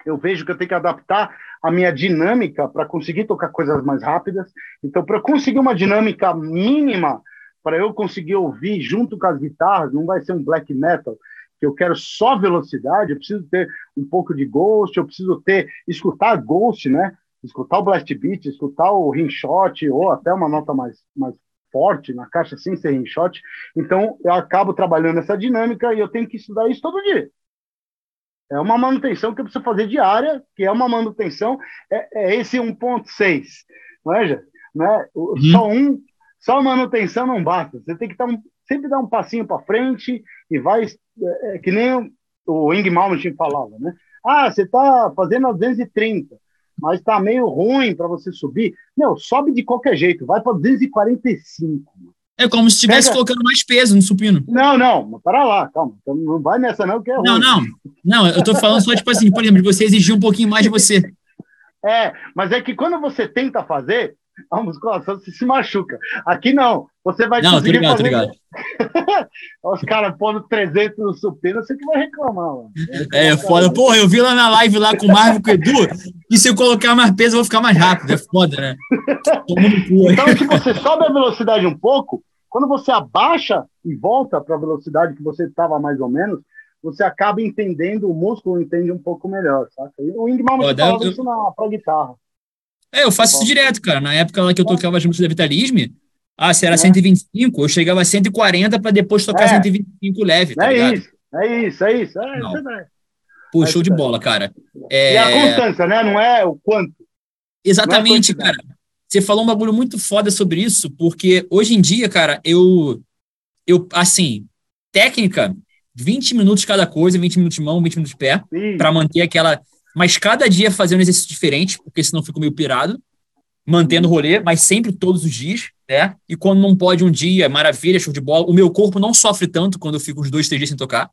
eu vejo que eu tenho que adaptar a minha dinâmica para conseguir tocar coisas mais rápidas. Então, para conseguir uma dinâmica mínima, para eu conseguir ouvir junto com as guitarras, não vai ser um black metal, que eu quero só velocidade, eu preciso ter um pouco de ghost, eu preciso ter, escutar ghost, né? Escutar o blast beat, escutar o rimshot, ou até uma nota mais, mais forte na caixa sem ser rimshot. Então, eu acabo trabalhando essa dinâmica e eu tenho que estudar isso todo dia. É uma manutenção que eu preciso fazer diária, que é uma manutenção, é, é esse 1.6, não é, já? Né? Uhum. Só um, só manutenção não basta. Você tem que dar um, sempre dar um passinho para frente e vai, é, é, que nem o, o Ing Malmsteen falava, né? Ah, você está fazendo a 230, mas está meio ruim para você subir. Não, sobe de qualquer jeito, vai para 245. Mano. É como se estivesse colocando mais peso no supino. Não, não, mas para lá, calma. Então não vai nessa, não, que é ruim. Não, não. Não, eu tô falando só, tipo assim, por exemplo, de você exigir um pouquinho mais de você. É, mas é que quando você tenta fazer, a musculação você se machuca. Aqui não. Você vai não, conseguir ligado, fazer... Os caras pondo 300 no supino, você que vai reclamar, mano. É, foda. Porra, eu vi lá na live lá com o Marvel com o Edu, e se eu colocar mais peso, eu vou ficar mais rápido. É foda, né? então, se você sobe a velocidade um pouco, quando você abaixa e volta para a velocidade que você estava mais ou menos, você acaba entendendo, o músculo entende um pouco melhor, saca? E o Ingmar oh, falava eu... isso na pra guitarra. É, eu faço isso direto, cara. Na época lá que eu tocava as músicas da Vitalisme, ah, se era é. 125, eu chegava a 140 para depois tocar é. 125 leve, tá é ligado? Isso, é isso, é isso. É, Não. É Pô, show de bola, cara. É... E a constância, né? Não é o quanto. Exatamente, cara. Você falou um bagulho muito foda sobre isso, porque hoje em dia, cara, eu, eu assim, técnica, 20 minutos cada coisa, 20 minutos de mão, 20 minutos de pé, para manter aquela. Mas cada dia fazendo um exercício diferente, porque senão eu fico meio pirado, mantendo o rolê, mas sempre todos os dias, né? E quando não pode um dia, maravilha, show de bola. O meu corpo não sofre tanto quando eu fico uns dois, três dias sem tocar.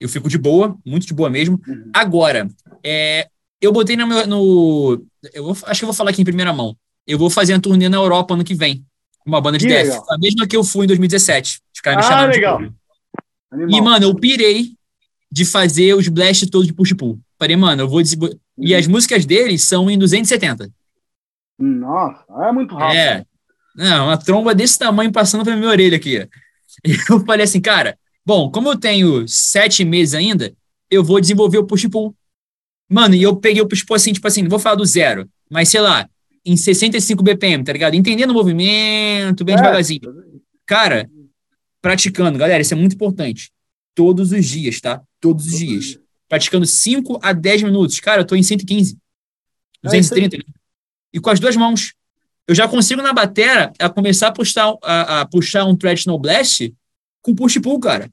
Eu fico de boa, muito de boa mesmo. Uhum. Agora, é, eu botei no meu. No, eu vou, acho que eu vou falar aqui em primeira mão eu vou fazer a turnê na Europa ano que vem. Uma banda de que death. Legal. A mesma que eu fui em 2017. Os caras me ah, chamaram legal. E, mano, eu pirei de fazer os blast todos de push-pull. Falei, mano, eu vou... Uhum. E as músicas deles são em 270. Nossa, é muito rápido. É. Não, uma tromba desse tamanho passando pela minha orelha aqui. E eu falei assim, cara, bom, como eu tenho sete meses ainda, eu vou desenvolver o push-pull. Mano, e eu peguei o push-pull assim, tipo assim, não vou falar do zero, mas sei lá, em 65 BPM, tá ligado? Entendendo o movimento, bem é. devagarzinho. Cara, praticando, galera, isso é muito importante. Todos os dias, tá? Todos os dias. Praticando 5 a 10 minutos. Cara, eu tô em 115. 230. É e com as duas mãos. Eu já consigo na batera a começar a puxar, a, a puxar um traditional blast com push pull, cara.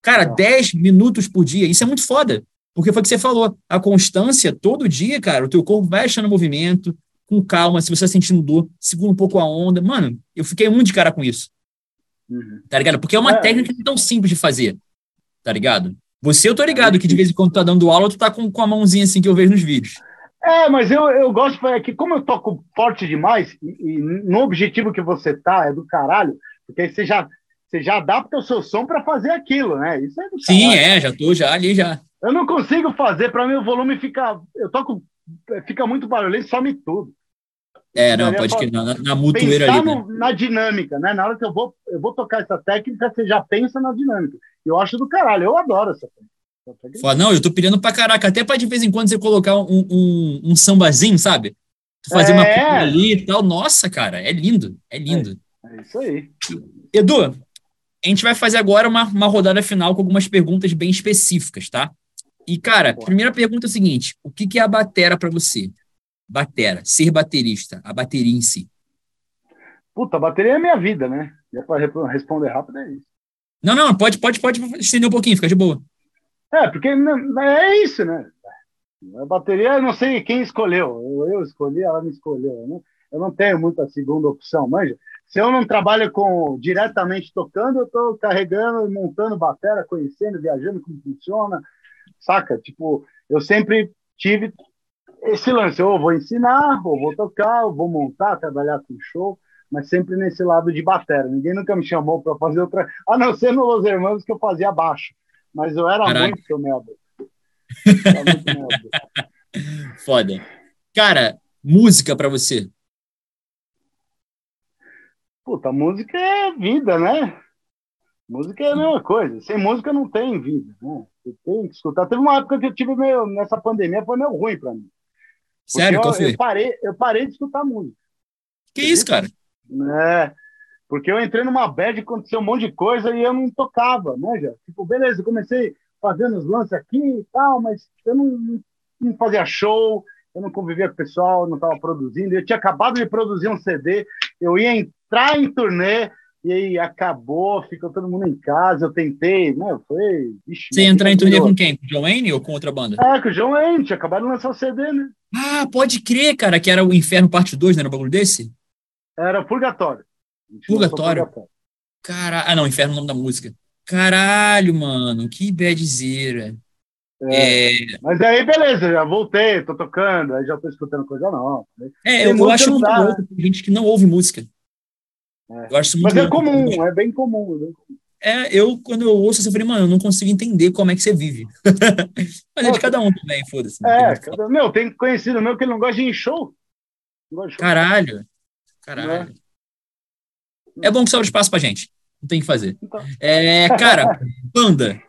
Cara, 10 minutos por dia. Isso é muito foda. Porque foi o que você falou. A constância, todo dia, cara, o teu corpo vai achando movimento, com calma, se você está sentindo dor, segura um pouco a onda. Mano, eu fiquei muito de cara com isso. Uhum. Tá ligado? Porque é uma é. técnica tão simples de fazer. Tá ligado? Você, eu tô ligado que de vez em quando tu tá dando aula, tu tá com, com a mãozinha assim que eu vejo nos vídeos. É, mas eu, eu gosto é que, como eu toco forte demais, e, e, no objetivo que você tá é do caralho, porque aí você já, você já adapta o seu som para fazer aquilo, né? Isso é do Sim, é, já tô já ali já. Eu não consigo fazer, para mim o volume fica. Eu toco, fica muito barulhento, some tudo. É, não, pode que na, na mutueira ali. No, né? Na dinâmica, né? Na hora que eu vou, eu vou tocar essa técnica, você já pensa na dinâmica. Eu acho do caralho, eu adoro essa técnica. Fala, não, eu tô pedindo pra caraca, até pra de vez em quando você colocar um, um, um sambazinho, sabe? Fazer é. uma coisa ali e tal. Nossa, cara, é lindo, é lindo. É, é, isso aí. Edu, a gente vai fazer agora uma, uma rodada final com algumas perguntas bem específicas, tá? E, cara, primeira pergunta é a seguinte: o que, que é a batera para você? Batera, ser baterista, a bateria em si. Puta, a bateria é a minha vida, né? Já para responder rápido é isso. Não, não, pode, pode, pode estender um pouquinho, fica de boa. É, porque é isso, né? A bateria, eu não sei quem escolheu. Eu, eu escolhi, ela me escolheu. Né? Eu não tenho muita segunda opção, manja. Se eu não trabalho com diretamente tocando, eu estou carregando e montando bateria, conhecendo, viajando como funciona, saca? Tipo, eu sempre tive esse lance, ou vou ensinar, ou vou tocar, ou vou montar, trabalhar com show, mas sempre nesse lado de bateria. Ninguém nunca me chamou para fazer outra, a não ser no Los Hermanos que eu fazia baixo, mas eu era Caraca. muito merda. Foda. Cara, música para você? Puta, música é vida, né? Música é a mesma coisa. Sem música não tem vida, né? Você tem que escutar. Teve uma época que eu tive meio nessa pandemia foi meio ruim para mim. Sério? Eu, eu, parei, eu parei de escutar música. Que isso, cara? É, porque eu entrei numa bad, aconteceu um monte de coisa e eu não tocava, né, já? Tipo, beleza, eu comecei fazendo os lances aqui e tal, mas eu não, não fazia show, eu não convivia com o pessoal, não estava produzindo. Eu tinha acabado de produzir um CD, eu ia entrar em turnê e aí acabou, ficou todo mundo em casa. Eu tentei, né? Foi. Vixe, Você ia entrar em turnê com quem? Com o John Wayne ou com outra banda? É, com o John Wayne, tinha acabado de lançar o CD, né? Ah, pode crer, cara, que era o Inferno Parte 2, não era um bagulho desse? Era Purgatório. Purgatório? Purgatório. Cara... Ah, não, Inferno é o nome da música. Caralho, mano, que badzeira. É, é... Mas aí, beleza, já voltei, tô tocando, aí já tô escutando coisa nova. É, eu, eu acho muito louco, tem gente que não ouve música. É. Eu acho muito Mas é comum, é bem comum. É, eu, quando eu ouço, eu falei, mano, eu não consigo entender como é que você vive. Mas é de cada um também, foda-se. É, cada... meu, tem conhecido meu que ele não gosta de ir em show. show. Caralho. Caralho. É. é bom que sobra espaço pra gente. Não tem o que fazer. Então. É, cara, banda.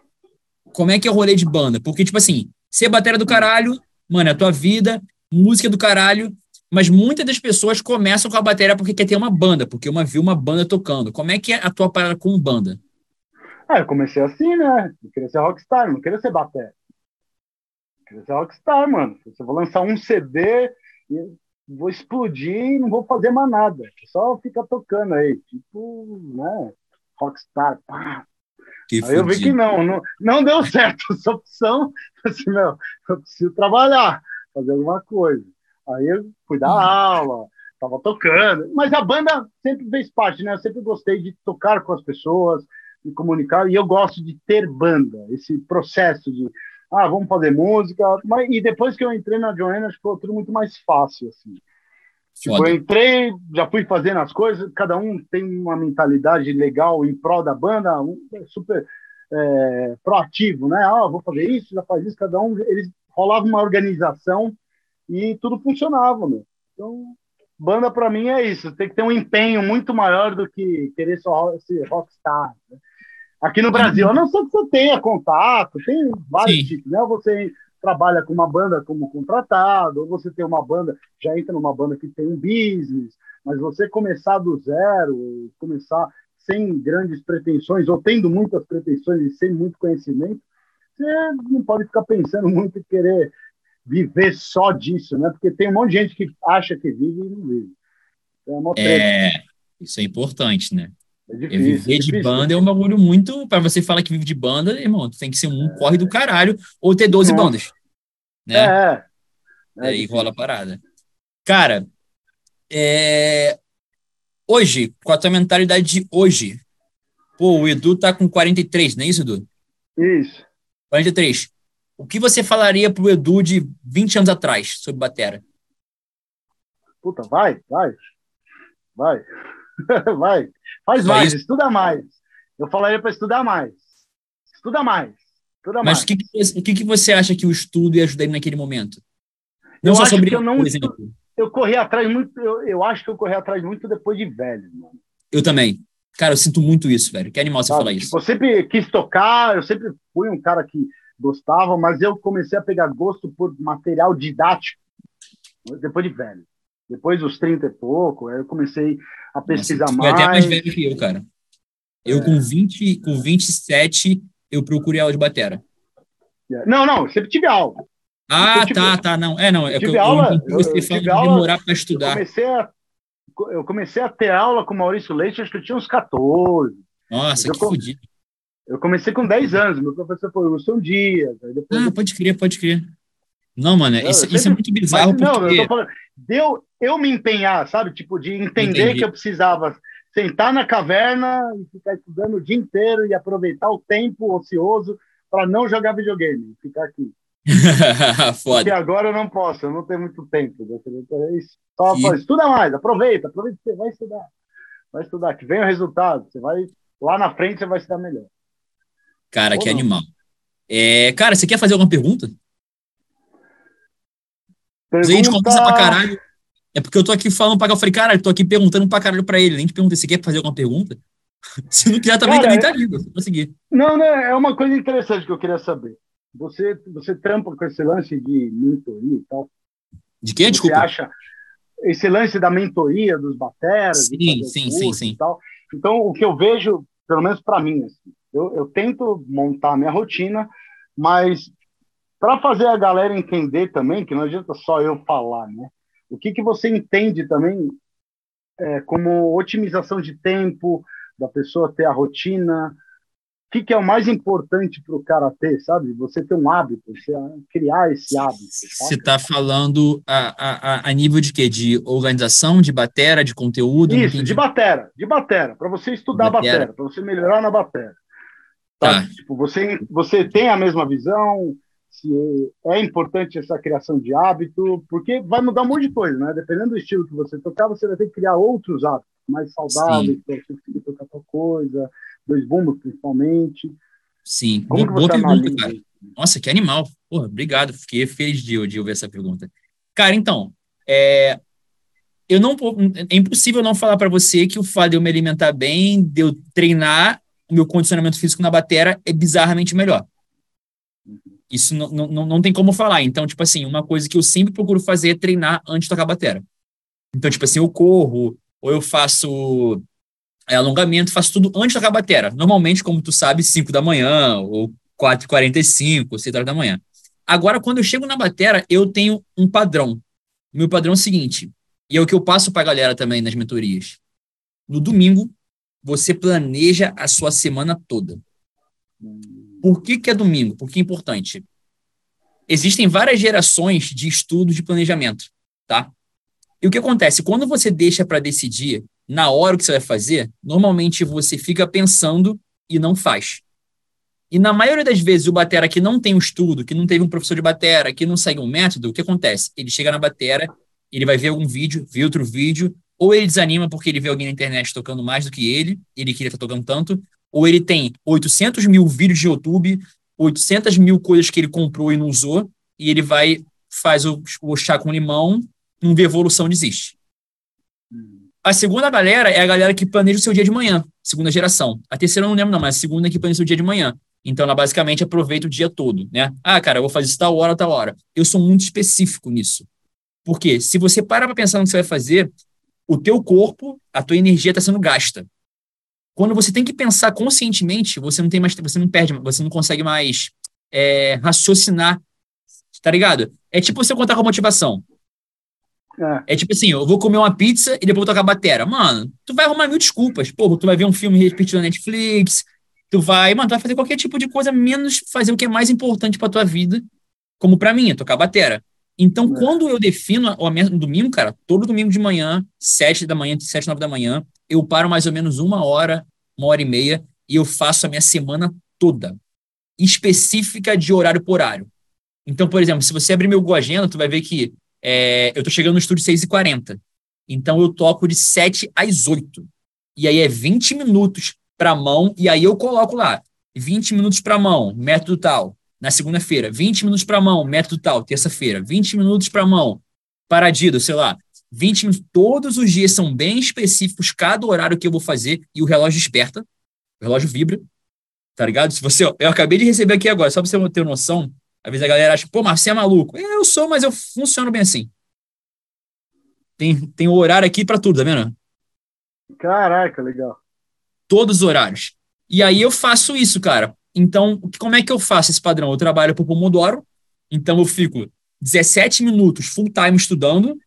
Como é que é o rolê de banda? Porque, tipo assim, ser bateria do caralho, mano, é a tua vida, música do caralho, mas muitas das pessoas começam com a bateria porque quer ter uma banda, porque uma viu uma banda tocando. Como é que é a tua parada com banda? Ah, eu comecei assim, né? Eu queria ser rockstar, não queria ser bateria. Eu queria ser rockstar, mano. Eu vou lançar um CD, vou explodir e não vou fazer mais nada. Só ficar tocando aí, tipo, né? Rockstar, pá. Que aí eu vi que não, não, não deu certo essa opção. Assim, meu, eu preciso trabalhar, fazer alguma coisa. Aí eu fui dar aula, tava tocando, mas a banda sempre fez parte, né? Eu sempre gostei de tocar com as pessoas, de comunicar, e eu gosto de ter banda, esse processo de, ah, vamos fazer música, mas, e depois que eu entrei na Joanna, ficou tudo muito mais fácil, assim. Tipo, eu entrei, já fui fazendo as coisas, cada um tem uma mentalidade legal em prol da banda, um é super é, proativo, né? Ah, vou fazer isso, já faz isso, cada um, eles rolava uma organização e tudo funcionava, meu. Então, banda para mim é isso, tem que ter um empenho muito maior do que querer só ser rockstar. Né? Aqui no Brasil, a não ser que você tenha contato, tem vários Sim. tipos, né? Você trabalha com uma banda como contratado, ou você tem uma banda, já entra numa banda que tem um business, mas você começar do zero, começar sem grandes pretensões, ou tendo muitas pretensões e sem muito conhecimento, você não pode ficar pensando muito em querer viver só disso, né? Porque tem um monte de gente que acha que vive e não vive. Então, é, é isso é importante, né? É difícil, viver é de banda é um bagulho muito. Para você falar que vive de banda, irmão, tu tem que ser um é. corre do caralho ou ter 12 Nossa. bandas. Né? É. é aí rola a parada. Cara, é... hoje, com a tua mentalidade de hoje, pô, o Edu tá com 43, não é isso, Edu? Isso. 43. O que você falaria pro Edu de 20 anos atrás sobre Batera? Puta, vai, vai. Vai. vai. Faz Só mais, isso? estuda mais. Eu falaria para estudar mais. Estuda mais. Estuda Mas mais. o que, que, você acha que o estudo ia ajudar ele naquele momento? Não eu só sobre eu não, por exemplo. Eu corri atrás muito, eu, eu acho que eu corri atrás muito depois de velho, mano. Eu também. Cara, eu sinto muito isso, velho. Que animal você Sabe, falar isso. Tipo, eu sempre quis tocar, eu sempre fui um cara que gostava, mas eu comecei a pegar gosto por material didático depois de velho. Depois dos 30 e pouco, eu comecei a pesquisar Nossa, mais. até mais velho que eu, cara. Eu é. com 20, com 27, eu procurei aula de batera. Não, não, sempre tive aula. Ah, tive, tá, tá, não. É, não, é tive eu, aula, eu, você eu, tive aula, demorar para estudar. Eu comecei, a, eu comecei a ter aula com o Maurício Leite, acho que eu tinha uns 14. Nossa, que fodido. Eu comecei com 10 anos, meu professor foi o Wilson Dias. Depois... Ah, pode crer, pode crer. Não, mano, isso, sempre... isso, é muito bizarro. Mas, porque... Não, eu tô falando, deu eu me empenhar, sabe? Tipo, de entender Entendi. que eu precisava sentar na caverna e ficar estudando o dia inteiro e aproveitar o tempo ocioso para não jogar videogame, ficar aqui. Foda. Porque agora eu não posso, eu não tenho muito tempo. Só e... estuda mais, aproveita, aproveita você vai estudar. Vai estudar, que vem o resultado. Você vai lá na frente, você vai se dar melhor. Cara, Ou que não. animal. É, cara, você quer fazer alguma pergunta? Pergunta... A gente conversa pra caralho. É porque eu tô aqui falando pra eu falei, cara, eu tô aqui perguntando pra caralho pra ele. Nem te perguntei, você quer fazer alguma pergunta? Se não quiser também, cara, também tá lindo. Vou seguir. Não, não, é uma coisa interessante que eu queria saber. Você, você trampa com esse lance de mentoria e tal? De quê? Desculpa. Você acha esse lance da mentoria dos bateras? Sim, sim, sim, sim. Tal. Então, o que eu vejo, pelo menos para mim, assim, eu, eu tento montar a minha rotina, mas para fazer a galera entender também, que não adianta só eu falar, né? O que, que você entende também é, como otimização de tempo, da pessoa ter a rotina? O que, que é o mais importante para o cara ter, sabe? Você ter um hábito, você criar esse hábito. Sabe? Você está falando a, a, a nível de quê? De organização, de batera, de conteúdo? Isso, de batera, de batera, para você estudar batera, batera para você melhorar na batera. Tá. Tipo, você, você tem a mesma visão, se é importante essa criação de hábito, porque vai mudar um monte de coisa, né? Dependendo do estilo que você tocar, você vai ter que criar outros hábitos mais saudáveis para você conseguir tocar tal coisa, dois bumbos principalmente. Sim, Como boa, boa pergunta, cara. Nossa, que animal. Porra, obrigado, fiquei feliz de, de ouvir essa pergunta. Cara, então, é, eu não é impossível não falar para você que o fato de eu me alimentar bem, de eu treinar meu condicionamento físico na bateria é bizarramente melhor. Isso não, não, não tem como falar. Então, tipo assim, uma coisa que eu sempre procuro fazer é treinar antes de tocar bateria. Então, tipo assim, eu corro, ou eu faço é, alongamento, faço tudo antes de tocar bateria. Normalmente, como tu sabe, 5 da manhã, ou 4h45, ou 6 horas da manhã. Agora, quando eu chego na bateria, eu tenho um padrão. O meu padrão é o seguinte, e é o que eu passo para a galera também nas mentorias. No domingo, você planeja a sua semana toda. Por que, que é domingo? Porque é importante. Existem várias gerações de estudo de planejamento, tá? E o que acontece? Quando você deixa para decidir na hora o que você vai fazer, normalmente você fica pensando e não faz. E na maioria das vezes, o batera que não tem um estudo, que não teve um professor de batera, que não segue um método, o que acontece? Ele chega na batera, ele vai ver algum vídeo, vê outro vídeo, ou ele desanima porque ele vê alguém na internet tocando mais do que ele, ele queria estar tocando tanto, ou ele tem 800 mil vídeos de YouTube, 800 mil coisas que ele comprou e não usou, e ele vai, faz o, o chá com limão, não vê evolução, desiste. A segunda galera é a galera que planeja o seu dia de manhã, segunda geração. A terceira eu não lembro não, mas a segunda é que planeja o seu dia de manhã. Então ela basicamente aproveita o dia todo, né? Ah, cara, eu vou fazer isso tal hora, tal hora. Eu sou muito específico nisso. Porque se você para para pensar no que você vai fazer, o teu corpo, a tua energia está sendo gasta. quando você tem que pensar conscientemente, você não tem mais, você não perde, você não consegue mais é, raciocinar, tá ligado? É tipo você contar com motivação. É. é. tipo assim, eu vou comer uma pizza e depois vou tocar batera. Mano, tu vai arrumar mil desculpas. Pô, tu vai ver um filme repetido na Netflix, tu vai, mano, tu vai fazer qualquer tipo de coisa, menos fazer o que é mais importante pra tua vida, como pra mim, é tocar batera. Então, é. quando eu defino o no domingo, cara, todo domingo de manhã, sete da manhã, sete, nove da manhã, eu paro mais ou menos uma hora, uma hora e meia, e eu faço a minha semana toda, específica de horário por horário. Então, por exemplo, se você abrir meu Google Agenda, tu vai ver que é, eu tô chegando no estúdio 6h40. Então eu toco de 7 às 8. E aí é 20 minutos para mão, e aí eu coloco lá 20 minutos para mão, método tal, na segunda-feira, 20 minutos para mão, método tal, terça-feira, 20 minutos para mão, paradido, sei lá, 20 minutos, todos os dias são bem específicos, cada horário que eu vou fazer, e o relógio desperta, o relógio vibra, tá ligado? Se você, eu acabei de receber aqui agora, só pra você ter noção, às vezes a galera acha, pô, mas você é maluco. Eu sou, mas eu funciono bem assim. Tem, tem horário aqui para tudo, tá vendo? Caraca, legal. Todos os horários. E aí eu faço isso, cara. Então, como é que eu faço esse padrão? Eu trabalho por Pomodoro, então eu fico 17 minutos full time estudando,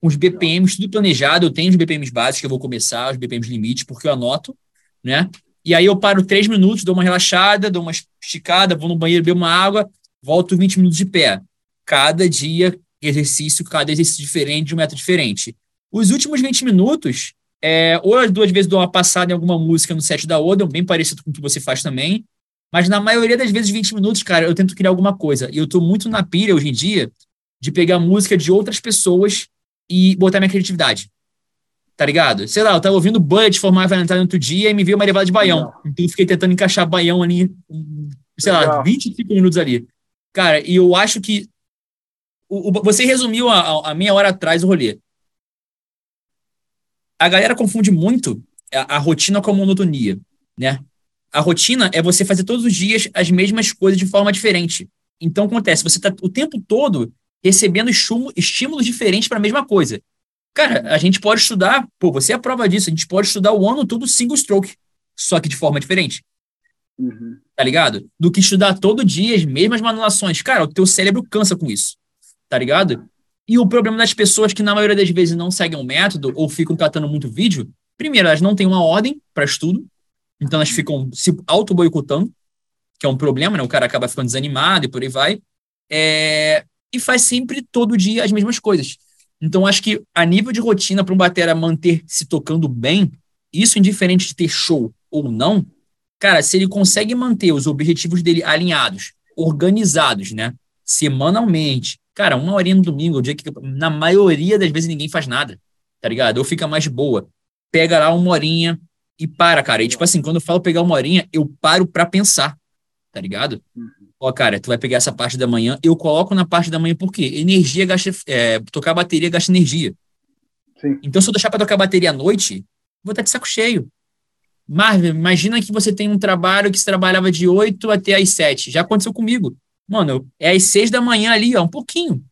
com os BPMs tudo planejado, eu tenho os BPMs básicos que eu vou começar, os BPMs limites, porque eu anoto, né? E aí eu paro 3 minutos, dou uma relaxada, dou uma esticada, vou no banheiro, bebo uma água, volto 20 minutos de pé. Cada dia, exercício, cada exercício diferente, de um método diferente. Os últimos 20 minutos, é, ou as duas vezes dou uma passada em alguma música no set da Odeon, bem parecido com o que você faz também, mas na maioria das vezes, 20 minutos, cara, eu tento criar alguma coisa. E eu tô muito na pilha hoje em dia de pegar música de outras pessoas e botar minha criatividade. Tá ligado? Sei lá, eu tava ouvindo Bud formar Valentine outro dia e me veio uma levada de baião. Então eu fiquei tentando encaixar baião ali, sei Legal. lá, 25 minutos ali. Cara, e eu acho que o, o, você resumiu a, a, meia hora atrás o rolê. A galera confunde muito a, a rotina com a monotonia, né? A rotina é você fazer todos os dias as mesmas coisas de forma diferente. Então acontece, você está o tempo todo recebendo estímulos diferentes para a mesma coisa. Cara, a gente pode estudar, pô, você é a prova disso, a gente pode estudar o ano todo single stroke, só que de forma diferente. Uhum. Tá ligado? Do que estudar todo dia as mesmas manulações. Cara, o teu cérebro cansa com isso. Tá ligado? E o problema das pessoas que, na maioria das vezes, não seguem um método ou ficam catando muito vídeo, primeiro, elas não têm uma ordem para estudo, então elas ficam se auto-boicotando, que é um problema, né? O cara acaba ficando desanimado e por aí vai. É... E faz sempre, todo dia, as mesmas coisas. Então, acho que a nível de rotina para um batera manter se tocando bem, isso indiferente de ter show ou não, Cara, se ele consegue manter os objetivos dele alinhados, organizados, né? Semanalmente. Cara, uma horinha no domingo, o dia que na maioria das vezes ninguém faz nada, tá ligado? Ou fica mais boa. Pega lá uma horinha e para, cara. E tipo assim, quando eu falo pegar uma horinha, eu paro para pensar, tá ligado? Uhum. Ó, cara, tu vai pegar essa parte da manhã, eu coloco na parte da manhã porque energia gasta, é, tocar bateria gasta energia. Sim. Então, se eu deixar para tocar bateria à noite, vou estar de saco cheio. Marvel, imagina que você tem um trabalho que você trabalhava de 8 até as 7. Já aconteceu comigo. Mano, é às 6 da manhã ali, ó, um pouquinho.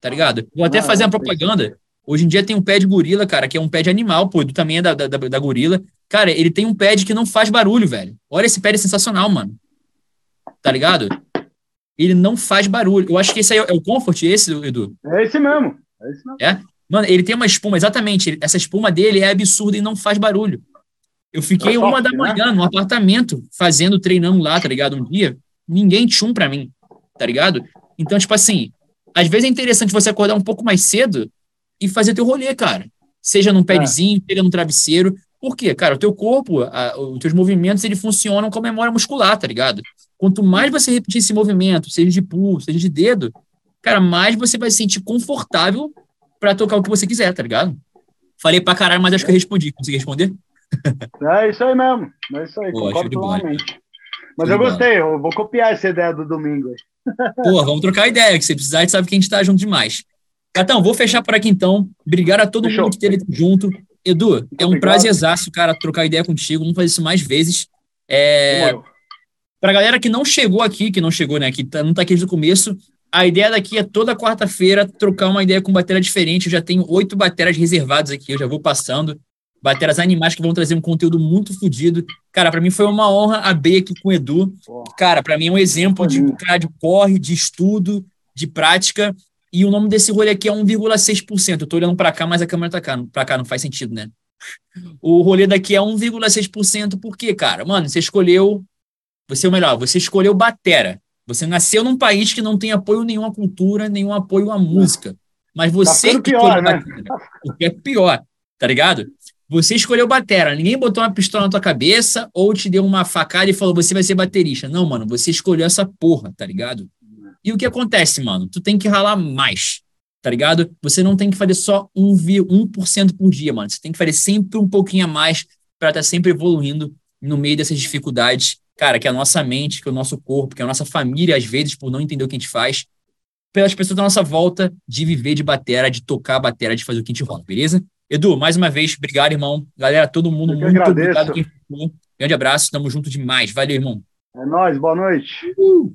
Tá ligado? Vou até fazer uma propaganda. Hoje em dia tem um pé de gorila, cara, que é um pé de animal, pô, do tamanho da, da, da gorila. Cara, ele tem um pad que não faz barulho, velho. Olha esse pad é sensacional, mano. Tá ligado? Ele não faz barulho. Eu acho que esse aí é o Comfort, esse, Edu? É esse mesmo. É esse mesmo. É? Mano, ele tem uma espuma, exatamente. Essa espuma dele é absurda e não faz barulho. Eu fiquei é uma da né? manhã né? no apartamento, fazendo, treinando lá, tá ligado? Um dia, ninguém tchum pra mim, tá ligado? Então, tipo assim, às vezes é interessante você acordar um pouco mais cedo e fazer teu rolê, cara. Seja num pedzinho, é. seja no travesseiro. Por quê? Cara, o teu corpo, a, os teus movimentos, eles funcionam como memória muscular, tá ligado? Quanto mais você repetir esse movimento, seja de pulso, seja de dedo, cara, mais você vai se sentir confortável para tocar o que você quiser, tá ligado? Falei pra caralho, mas acho que eu respondi. Consegui responder? É isso aí mesmo. É isso aí, Pô, concordo totalmente. Mas eu gostei, eu vou copiar essa ideia do domingo. Pô, vamos trocar ideia, que se precisar, a gente sabe que a gente tá junto demais. Catão, vou fechar por aqui então. Obrigado a todo Fechou. mundo que esteve junto. Edu, Muito é um obrigado. prazerzaço, cara, trocar ideia contigo. Vamos fazer isso mais vezes. É... Pra galera que não chegou aqui, que não chegou, né, que tá, não tá aqui desde o começo, a ideia daqui é toda quarta-feira trocar uma ideia com bateria diferente. Eu já tenho oito baterias reservadas aqui, eu já vou passando. bateras animais que vão trazer um conteúdo muito fodido. Cara, para mim foi uma honra abrir aqui com o Edu. Cara, para mim é um exemplo de, cara, de corre, de estudo, de prática. E o nome desse rolê aqui é 1,6%. Eu tô olhando para cá, mas a câmera tá cá, pra cá, não faz sentido, né? O rolê daqui é 1,6%, por quê, cara? Mano, você escolheu. Você é o melhor, você escolheu Batera. Você nasceu num país que não tem apoio nenhum à cultura, nenhum apoio à música. Mas você tá pior, né? Batera, o que é pior, tá ligado? Você escolheu batera, ninguém botou uma pistola na tua cabeça ou te deu uma facada e falou você vai ser baterista. Não, mano, você escolheu essa porra, tá ligado? E o que acontece, mano? Tu tem que ralar mais, tá ligado? Você não tem que fazer só 1%, 1 por dia, mano. Você tem que fazer sempre um pouquinho a mais para estar tá sempre evoluindo no meio dessas dificuldades. Cara, que a nossa mente, que o nosso corpo, que a nossa família, às vezes, por não entender o que a gente faz, pelas pessoas da nossa volta, de viver de batera, de tocar a batera, de fazer o que a gente rola, beleza? Edu, mais uma vez, obrigado, irmão. Galera, todo mundo, muito agradeço. obrigado. Grande abraço, tamo junto demais. Valeu, irmão. É nóis, boa noite. Uh!